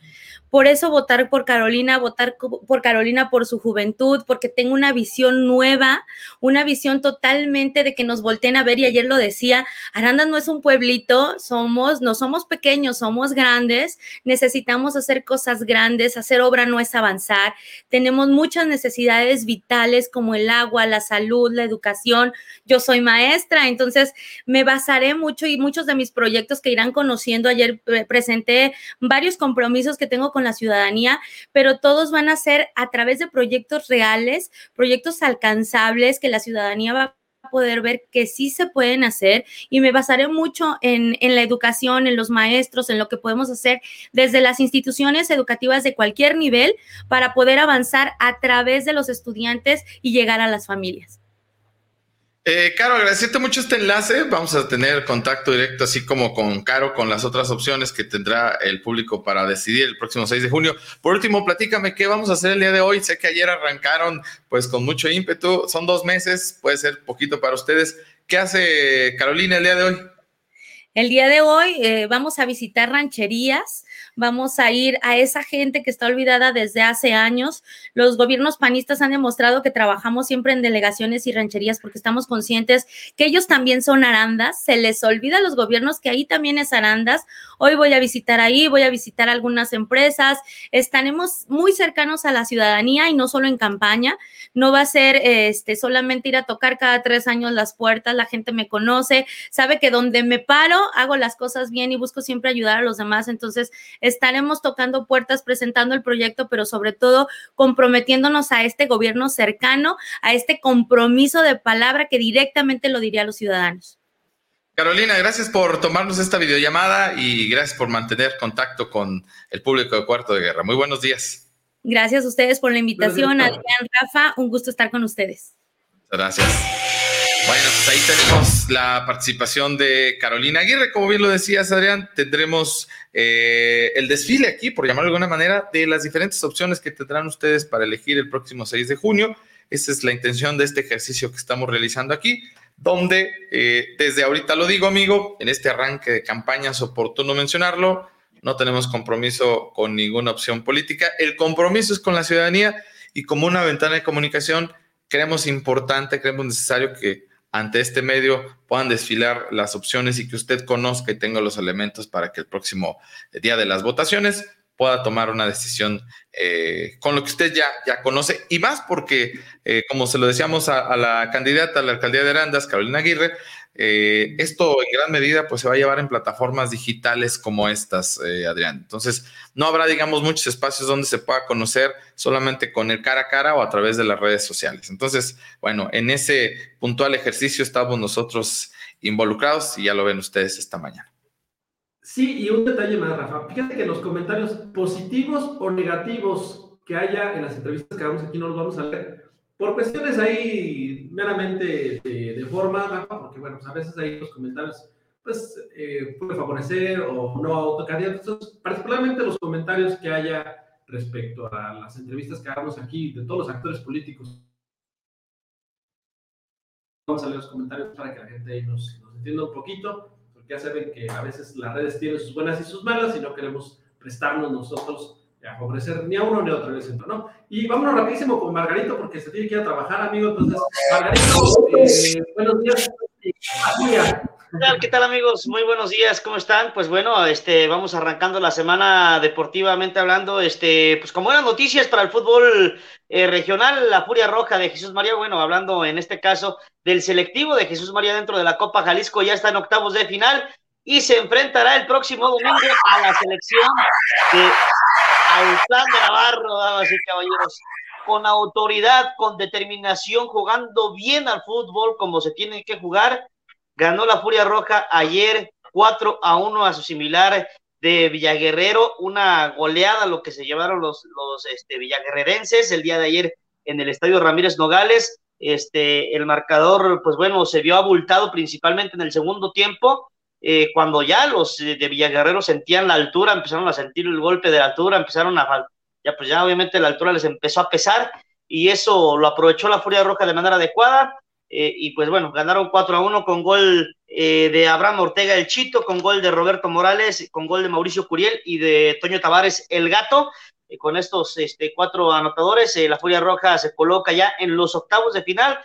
Por eso votar por Carolina, votar por Carolina por su juventud, porque tengo una visión nueva, una visión totalmente de que nos volteen a ver. Y ayer lo decía, Aranda no es un pueblito, somos, no somos pequeños, somos grandes, necesitamos hacer cosas grandes, hacer obra no es avanzar. Tenemos muchas necesidades vitales como el agua, la salud, la educación. Yo soy maestra, entonces me basaré mucho y muchos de mis proyectos que irán conociendo. Ayer presenté varios compromisos que tengo con la ciudadanía, pero todos van a ser a través de proyectos reales, proyectos alcanzables que la ciudadanía va a poder ver que sí se pueden hacer y me basaré mucho en, en, la educación, en los maestros, en lo que podemos hacer desde las instituciones educativas de cualquier nivel para poder avanzar a través de los estudiantes y llegar a las familias. Eh, Caro, agradecerte mucho este enlace. Vamos a tener contacto directo, así como con Caro, con las otras opciones que tendrá el público para decidir el próximo 6 de junio. Por último, platícame qué vamos a hacer el día de hoy. Sé que ayer arrancaron pues con mucho ímpetu. Son dos meses, puede ser poquito para ustedes. ¿Qué hace Carolina el día de hoy? El día de hoy eh, vamos a visitar rancherías vamos a ir a esa gente que está olvidada desde hace años. Los gobiernos panistas han demostrado que trabajamos siempre en delegaciones y rancherías porque estamos conscientes que ellos también son arandas. Se les olvida a los gobiernos que ahí también es arandas. Hoy voy a visitar ahí, voy a visitar algunas empresas. Estaremos muy cercanos a la ciudadanía y no solo en campaña. No va a ser este, solamente ir a tocar cada tres años las puertas. La gente me conoce, sabe que donde me paro hago las cosas bien y busco siempre ayudar a los demás. Entonces, estaremos tocando puertas, presentando el proyecto, pero sobre todo comprometiéndonos a este gobierno cercano, a este compromiso de palabra que directamente lo diría a los ciudadanos. Carolina, gracias por tomarnos esta videollamada y gracias por mantener contacto con el público de Cuarto de Guerra. Muy buenos días. Gracias a ustedes por la invitación, Adrián, Rafa, un gusto estar con ustedes. Gracias. Bueno, pues ahí tenemos la participación de Carolina Aguirre. Como bien lo decías, Adrián, tendremos eh, el desfile aquí, por llamarlo de alguna manera, de las diferentes opciones que tendrán ustedes para elegir el próximo 6 de junio. Esa es la intención de este ejercicio que estamos realizando aquí, donde eh, desde ahorita lo digo, amigo, en este arranque de campaña es oportuno mencionarlo, no tenemos compromiso con ninguna opción política. El compromiso es con la ciudadanía y como una ventana de comunicación, creemos importante, creemos necesario que ante este medio puedan desfilar las opciones y que usted conozca y tenga los elementos para que el próximo día de las votaciones pueda tomar una decisión eh, con lo que usted ya, ya conoce. Y más porque, eh, como se lo decíamos a, a, la candidata a la alcaldía de Arandas, Carolina Aguirre, eh, esto en gran medida pues se va a llevar en plataformas digitales como estas, eh, Adrián. Entonces, no habrá, digamos, muchos espacios donde se pueda conocer solamente con el cara a cara o a través de las redes sociales. Entonces, bueno, en ese puntual ejercicio estamos nosotros involucrados y ya lo ven ustedes esta mañana. Sí, y un detalle más, Rafa. Fíjate que los comentarios positivos o negativos que haya en las entrevistas que hagamos aquí no los vamos a leer por cuestiones ahí meramente de, de forma, porque bueno, pues a veces ahí los comentarios pues eh, puede favorecer o no autocandidatos, particularmente los comentarios que haya respecto a las entrevistas que hagamos aquí de todos los actores políticos. Vamos a leer los comentarios para que la gente ahí nos, nos entienda un poquito, porque ya saben que a veces las redes tienen sus buenas y sus malas y no queremos prestarnos nosotros a favorecer ni a uno ni a otro en el centro, ¿no? Y vámonos rapidísimo con Margarito porque se tiene que ir a trabajar, amigo. Entonces, Margarito, eh, buenos días. ¿Qué tal, ¿Qué tal, amigos? Muy buenos días, ¿cómo están? Pues bueno, este, vamos arrancando la semana deportivamente hablando, este, pues como eran noticias para el fútbol eh, regional, la Furia Roja de Jesús María, bueno, hablando en este caso del selectivo de Jesús María dentro de la Copa Jalisco, ya está en octavos de final y se enfrentará el próximo domingo a la selección de Autlán de Navarro, damas y caballeros con autoridad, con determinación, jugando bien al fútbol como se tiene que jugar. Ganó la Furia Roja ayer 4 a 1 a su similar de Villaguerrero, una goleada lo que se llevaron los, los este, villaguerrerenses el día de ayer en el Estadio Ramírez Nogales. Este, el marcador, pues bueno, se vio abultado principalmente en el segundo tiempo, eh, cuando ya los de Villaguerrero sentían la altura, empezaron a sentir el golpe de la altura, empezaron a ya pues ya obviamente la altura les empezó a pesar y eso lo aprovechó la Furia Roja de manera adecuada. Eh, y pues bueno, ganaron 4 a 1 con gol eh, de Abraham Ortega el Chito, con gol de Roberto Morales, con gol de Mauricio Curiel y de Toño Tavares el Gato. Eh, con estos este, cuatro anotadores, la Furia Roja se coloca ya en los octavos de final.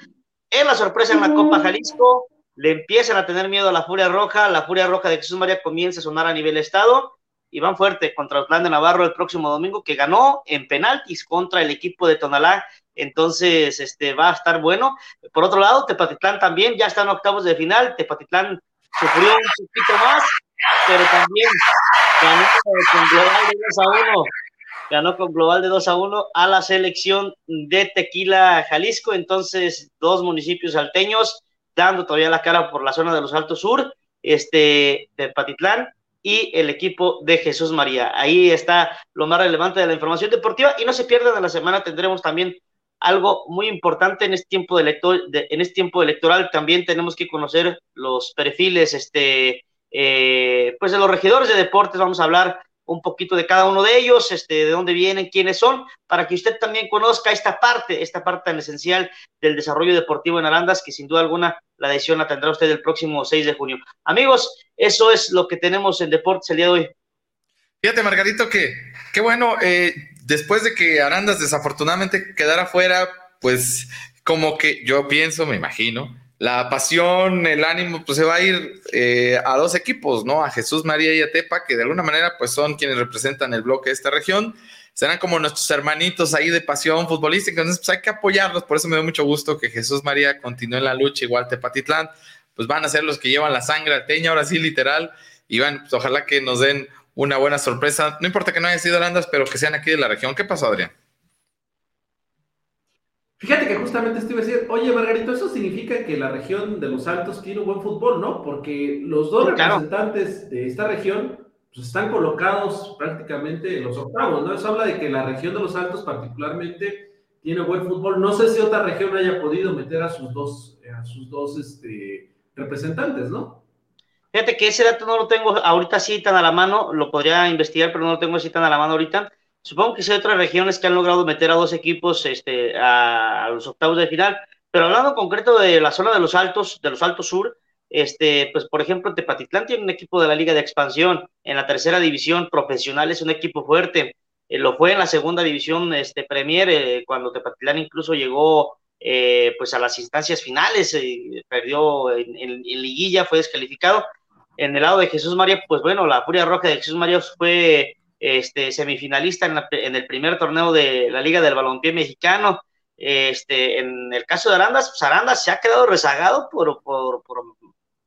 Es la sorpresa en la Copa Jalisco, le empiezan a tener miedo a la Furia Roja, la Furia Roja de Jesús María comienza a sonar a nivel estado y van fuerte contra el plan de Navarro el próximo domingo, que ganó en penaltis contra el equipo de Tonalá. Entonces, este va a estar bueno. Por otro lado, Tepatitlán también ya está en octavos de final. Tepatitlán sufrió un poquito más, pero también ganó con global de 2 a 1. Ganó con global de 2 a 1 a la selección de Tequila, Jalisco. Entonces, dos municipios salteños dando todavía la cara por la zona de los Altos Sur, este, Tepatitlán y el equipo de Jesús María. Ahí está lo más relevante de la información deportiva y no se pierdan en la semana, tendremos también algo muy importante en este tiempo, de en este tiempo electoral. También tenemos que conocer los perfiles este, eh, pues de los regidores de deportes. Vamos a hablar un poquito de cada uno de ellos, este, de dónde vienen, quiénes son, para que usted también conozca esta parte, esta parte tan esencial del desarrollo deportivo en Arandas, que sin duda alguna la decisión la tendrá usted el próximo 6 de junio. Amigos, eso es lo que tenemos en deportes el día de hoy. Fíjate, Margarito, que qué bueno, eh, después de que Arandas desafortunadamente quedara fuera, pues como que yo pienso, me imagino, la pasión, el ánimo, pues se va a ir eh, a dos equipos, ¿no? A Jesús María y a Tepa, que de alguna manera, pues son quienes representan el bloque de esta región. Serán como nuestros hermanitos ahí de pasión futbolística, entonces pues hay que apoyarlos. Por eso me da mucho gusto que Jesús María continúe en la lucha, igual Tepatitlán, pues van a ser los que llevan la sangre teña, ahora sí, literal. Y van, pues ojalá que nos den una buena sorpresa. No importa que no haya sido Arandas, pero que sean aquí de la región. ¿Qué pasó, Adrián? Fíjate que justamente estoy diciendo, oye Margarito, eso significa que la región de los Altos tiene un buen fútbol, ¿no? Porque los dos representantes de esta región pues, están colocados prácticamente en los octavos, ¿no? Eso habla de que la región de los Altos particularmente tiene buen fútbol. No sé si otra región haya podido meter a sus dos, a sus dos este, representantes, ¿no? Fíjate que ese dato no lo tengo ahorita así tan a la mano, lo podría investigar, pero no lo tengo así tan a la mano ahorita. Supongo que sí hay otras regiones que han logrado meter a dos equipos este, a, los octavos de final, pero hablando en concreto de la zona de los altos, de los altos sur, este, pues por ejemplo, Tepatitlán tiene un equipo de la Liga de Expansión, en la tercera división profesional es un equipo fuerte, eh, lo fue en la segunda división este, Premier, eh, cuando Tepatitlán incluso llegó eh, pues a las instancias finales, perdió en, en, liguilla, fue descalificado. En el lado de Jesús María, pues bueno, la Furia Roja de Jesús María fue este, semifinalista en, el primer torneo de la Liga del Balompié Mexicano. Este, en el caso de Arandas, pues Arandas se ha quedado rezagado por, por,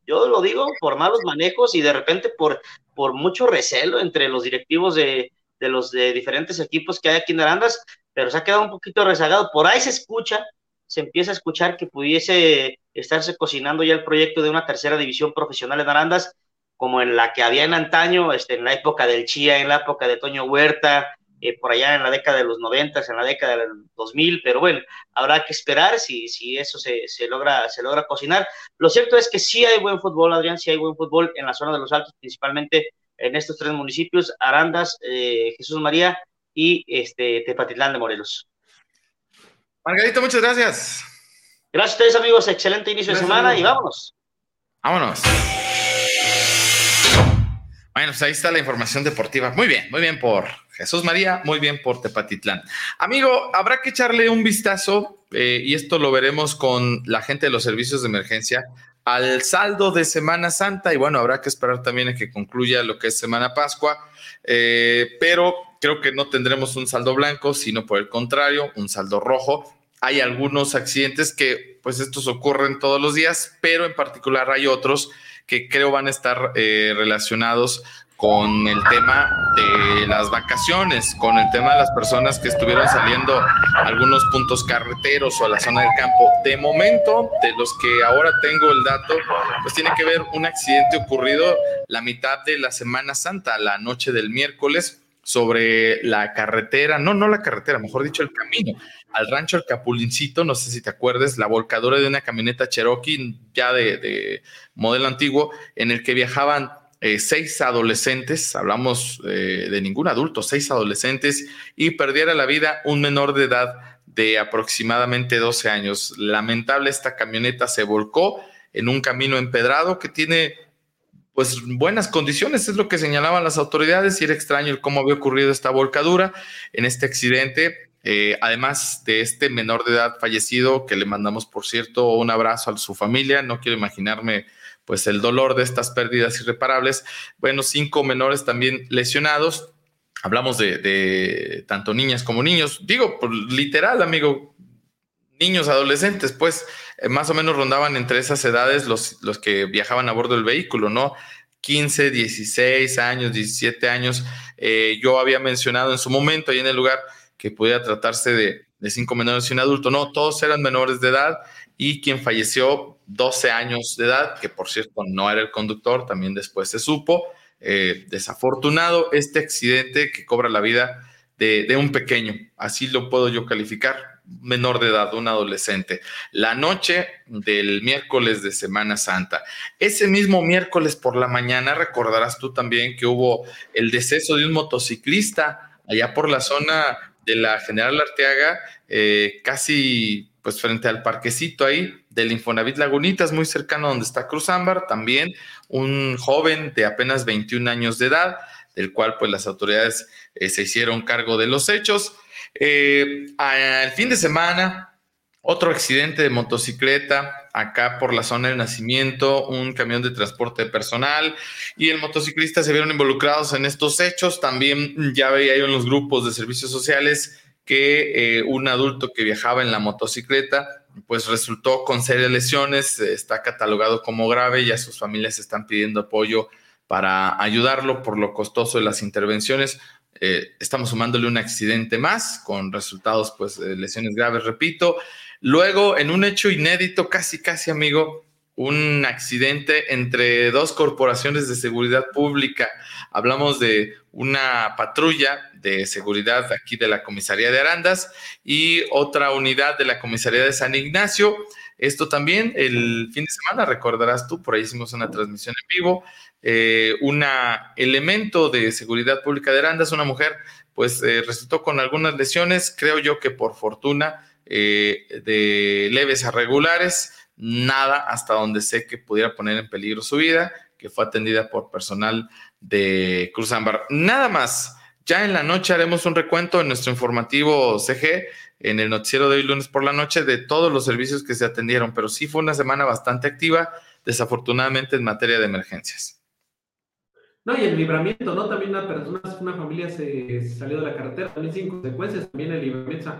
yo lo digo, por malos manejos y de repente por, por mucho recelo entre los directivos de, de los de diferentes equipos que hay aquí en Arandas, pero se ha quedado un poquito rezagado. Por ahí se escucha, se empieza a escuchar que pudiese estarse cocinando ya el proyecto de una tercera división profesional en Arandas como en la que había en antaño, este, en la época del Chía, en la época de Toño Huerta, eh, por allá en la década de los 90, en la década del 2000, pero bueno, habrá que esperar si, si eso se, logra, se logra cocinar. Lo cierto es que sí hay buen fútbol, Adrián, sí hay buen fútbol en la zona de los Altos, principalmente en estos tres municipios, Arandas, eh, Jesús María y este, Tepatitlán de Morelos. Margarito, muchas gracias. Gracias a ustedes, amigos. Excelente inicio de semana y vámonos. Vámonos. Bueno, pues ahí está la información deportiva. Muy bien, muy bien por Jesús María, muy bien por Tepatitlán. Amigo, habrá que echarle un vistazo, eh, y esto lo veremos con la gente de los servicios de emergencia, al saldo de Semana Santa y bueno, habrá que esperar también a que concluya lo que es Semana Pascua, eh, pero creo que no tendremos un saldo blanco, sino por el contrario, un saldo rojo. Hay algunos accidentes que pues estos ocurren todos los días, pero en particular hay otros que creo van a estar eh, relacionados con el tema de las vacaciones, con el tema de las personas que estuvieron saliendo a algunos puntos carreteros o a la zona del campo. De momento, de los que ahora tengo el dato, pues tiene que ver un accidente ocurrido la mitad de la Semana Santa, la noche del miércoles, sobre la carretera, no, no la carretera, mejor dicho, el camino, al rancho El Capulincito, no sé si te acuerdas, la volcadora de una camioneta Cherokee ya de, de modelo antiguo, en el que viajaban eh, seis adolescentes, hablamos eh, de ningún adulto, seis adolescentes, y perdiera la vida un menor de edad de aproximadamente 12 años. Lamentable, esta camioneta se volcó en un camino empedrado que tiene pues buenas condiciones, es lo que señalaban las autoridades y era extraño el cómo había ocurrido esta volcadura en este accidente. Eh, además de este menor de edad fallecido, que le mandamos, por cierto, un abrazo a su familia, no quiero imaginarme pues el dolor de estas pérdidas irreparables. Bueno, cinco menores también lesionados. Hablamos de, tanto niñas como niños. Digo, por literal, amigo, niños, adolescentes, pues eh, más o menos rondaban entre esas edades los, los que viajaban a bordo del vehículo, ¿no? 15, 16 años, 17 años. Eh, yo había mencionado en su momento ahí en el lugar que podía tratarse de, de cinco menores y un adulto. No, todos eran menores de edad y quien falleció 12 años de edad, que por cierto no era el conductor, también después se supo. Eh, desafortunado este accidente que cobra la vida de, un pequeño, así lo puedo yo calificar, menor de edad, un adolescente, la noche del miércoles de Semana Santa. Ese mismo miércoles por la mañana recordarás tú también que hubo el deceso de un motociclista allá por la zona de la General Arteaga, eh, casi pues frente al parquecito ahí del Infonavit Lagunitas, muy cercano donde está Cruz Ámbar, también un joven de apenas 21 años de edad, del cual pues las autoridades eh, se hicieron cargo de los hechos. Eh, al fin de semana, otro accidente de motocicleta acá por la zona del nacimiento, un camión de transporte personal y el motociclista se vieron involucrados en estos hechos. También ya veía yo en los grupos de servicios sociales que eh, un adulto que viajaba en la motocicleta pues resultó con serias lesiones, está catalogado como grave, ya sus familias están pidiendo apoyo para ayudarlo por lo costoso de las intervenciones. Eh, estamos sumándole un accidente más con resultados, pues, lesiones graves, repito. Luego, en un hecho inédito, casi, casi amigo, un accidente entre dos corporaciones de seguridad pública. Hablamos de una patrulla de seguridad aquí de la comisaría de Arandas y otra unidad de la comisaría de San Ignacio. Esto también el fin de semana, recordarás tú, por ahí hicimos una transmisión en vivo, eh, un elemento de seguridad pública de Arandas, una mujer, pues eh, resultó con algunas lesiones, creo yo que por fortuna, eh, de leves a regulares nada hasta donde sé que pudiera poner en peligro su vida, que fue atendida por personal de Cruz Ámbar. Nada más. Ya en la noche haremos un recuento en nuestro informativo CG, en el noticiero de hoy lunes por la noche, de todos los servicios que se atendieron, pero sí fue una semana bastante activa, desafortunadamente en materia de emergencias. No, y el libramiento, ¿no? También una persona, una familia se salió de la carretera, también sin consecuencias, también el libramiento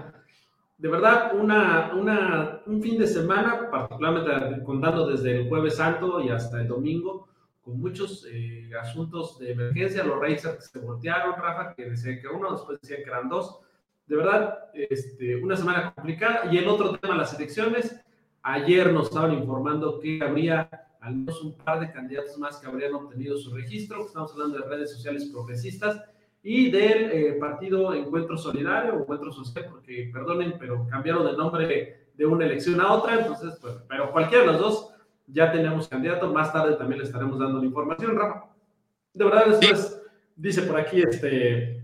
de verdad, una, una, un fin de semana, particularmente contando desde el jueves santo y hasta el domingo, con muchos eh, asuntos de emergencia, los Racers que se voltearon, Rafa, que decían que uno, después decían que eran dos. De verdad, este, una semana complicada. Y el otro tema, las elecciones. Ayer nos estaban informando que habría al menos un par de candidatos más que habrían obtenido su registro. Estamos hablando de redes sociales progresistas y del eh, partido Encuentro Solidario o Encuentro Social, porque perdonen, pero cambiaron de nombre de una elección a otra, entonces, pues, pero cualquiera de los dos ya tenemos candidato, más tarde también le estaremos dando la información, Rafa. De verdad, después dice por aquí este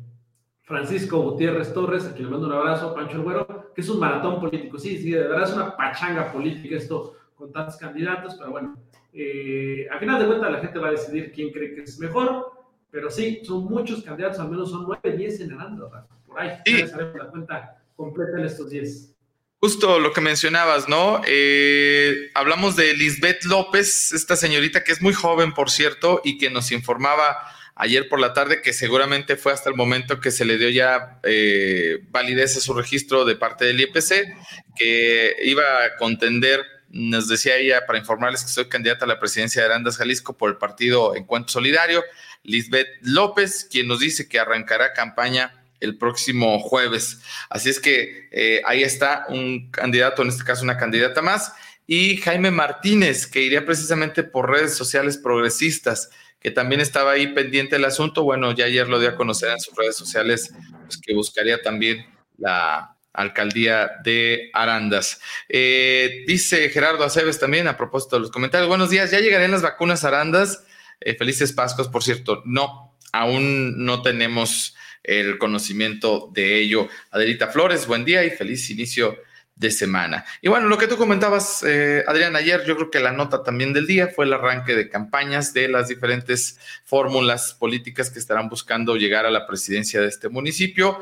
Francisco Gutiérrez Torres, a quien le mando un abrazo, Pancho El Güero, que es un maratón político, sí, sí, de verdad es una pachanga política esto con tantos candidatos, pero bueno, eh, a final de cuentas la gente va a decidir quién cree que es mejor, pero sí, son muchos candidatos, al menos son nueve, diez en Aranda, por ahí. Sí. haremos la cuenta completa en estos diez. Justo lo que mencionabas, ¿no? Eh, hablamos de Lisbeth López, esta señorita que es muy joven, por cierto, y que nos informaba ayer por la tarde que seguramente fue hasta el momento que se le dio ya eh, validez a su registro de parte del IPC, que iba a contender, nos decía ella, para informarles que soy candidata a la presidencia de Arandas, Jalisco, por el partido Encuentro Solidario, Lisbeth López, quien nos dice que arrancará campaña el próximo jueves. Así es que eh, ahí está un candidato, en este caso una candidata más, y Jaime Martínez, que iría precisamente por redes sociales progresistas, que también estaba ahí pendiente del asunto. Bueno, ya ayer lo dio a conocer en sus redes sociales, pues que buscaría también la alcaldía de Arandas. Eh, dice Gerardo Aceves también a propósito de los comentarios. Buenos días, ya llegarían las vacunas Arandas. Eh, felices Pascuas, por cierto. No, aún no tenemos el conocimiento de ello. Adelita Flores, buen día y feliz inicio de semana. Y bueno, lo que tú comentabas, eh, Adrián, ayer, yo creo que la nota también del día fue el arranque de campañas de las diferentes fórmulas políticas que estarán buscando llegar a la presidencia de este municipio,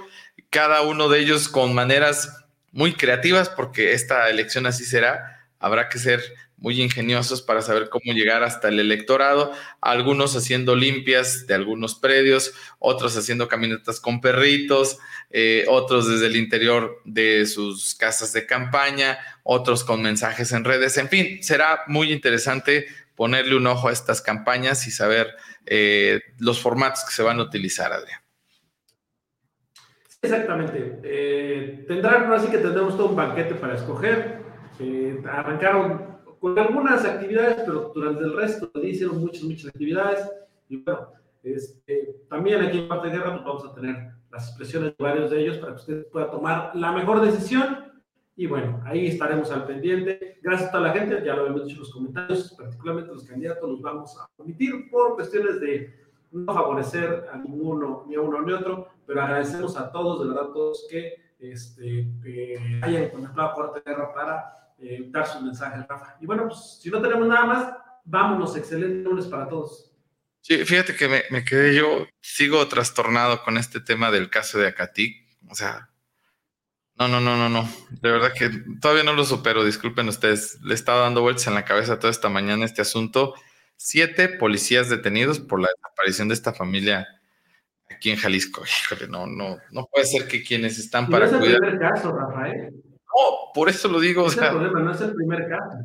cada uno de ellos con maneras muy creativas, porque esta elección así será. Habrá que ser muy ingeniosos para saber cómo llegar hasta el electorado, algunos haciendo limpias de algunos predios, otros haciendo caminatas con perritos, eh, otros desde el interior de sus casas de campaña, otros con mensajes en redes, en fin, será muy interesante ponerle un ojo a estas campañas y saber eh, los formatos que se van a utilizar, Adrián. Exactamente. Eh, tendrán, así que tendremos todo un banquete para escoger. arrancaron con algunas actividades, pero durante el resto del día hicieron muchas, muchas actividades. Y bueno, este, también aquí en Parte de Guerra pues vamos a tener las expresiones de varios de ellos para que usted pueda tomar la mejor decisión. Y bueno, ahí estaremos al pendiente. Gracias a toda la gente, ya lo hemos dicho en los comentarios, particularmente los candidatos los vamos a omitir por cuestiones de no favorecer a ninguno, ni a uno ni a otro, pero agradecemos a todos, de verdad, a todos que este, hayan contemplado Cuarta Guerra para eh, dar sus mensajes, Rafa. Y bueno, pues si no tenemos nada más, vámonos. Excelente lunes para todos. Sí, fíjate que me, me, quedé yo, sigo trastornado con este tema del caso de Acatic. O sea, no, no, no, no, no. De verdad que todavía no lo supero, disculpen ustedes. Le estaba dando vueltas en la cabeza toda esta mañana este asunto. Siete policías detenidos por la desaparición de esta familia aquí en Jalisco. Híjole, no, no, no puede ser que quienes están para no es el Primer caso, Rafael. No, por eso lo digo. Es o sea, el problema, no es el primer caso.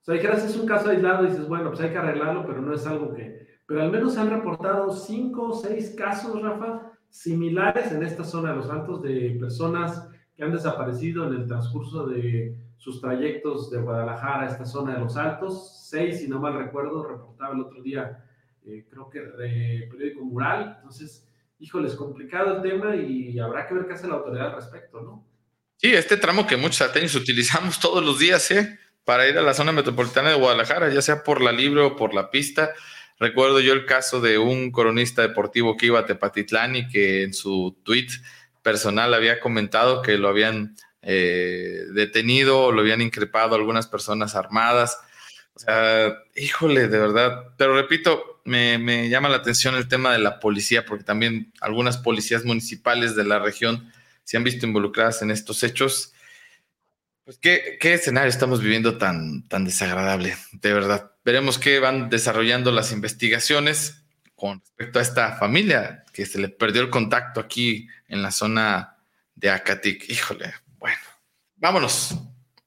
O sea, dijeras, es un caso aislado y dices, bueno, pues hay que arreglarlo, pero no es algo que... Pero al menos se han reportado cinco o seis casos, Rafa, similares en esta zona de los Altos de personas que han desaparecido en el transcurso de sus trayectos de Guadalajara a esta zona de los Altos. Seis, si no mal recuerdo, reportaba el otro día, eh, creo que de periódico Mural. Entonces, híjole, es complicado el tema y habrá que ver qué hace la autoridad al respecto, ¿no? Sí, este tramo que muchos ateños utilizamos todos los días, ¿eh? Para ir a la zona metropolitana de Guadalajara, ya sea por la libre o por la pista. Recuerdo yo el caso de un coronista deportivo que iba a Tepatitlán y que en su tweet personal había comentado que lo habían eh, detenido, lo habían increpado algunas personas armadas. O sea, híjole, de verdad. Pero repito, me, me llama la atención el tema de la policía, porque también algunas policías municipales de la región se han visto involucradas en estos hechos. Pues, ¿qué, escenario estamos viviendo tan, tan desagradable? De verdad. Veremos qué van desarrollando las investigaciones con respecto a esta familia que se le perdió el contacto aquí en la zona de Acatic. Híjole, bueno, vámonos,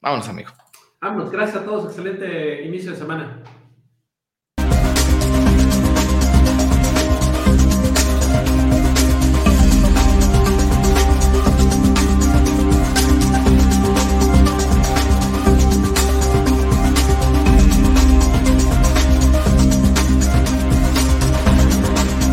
vámonos, amigo. Vámonos, gracias a todos, excelente inicio de semana.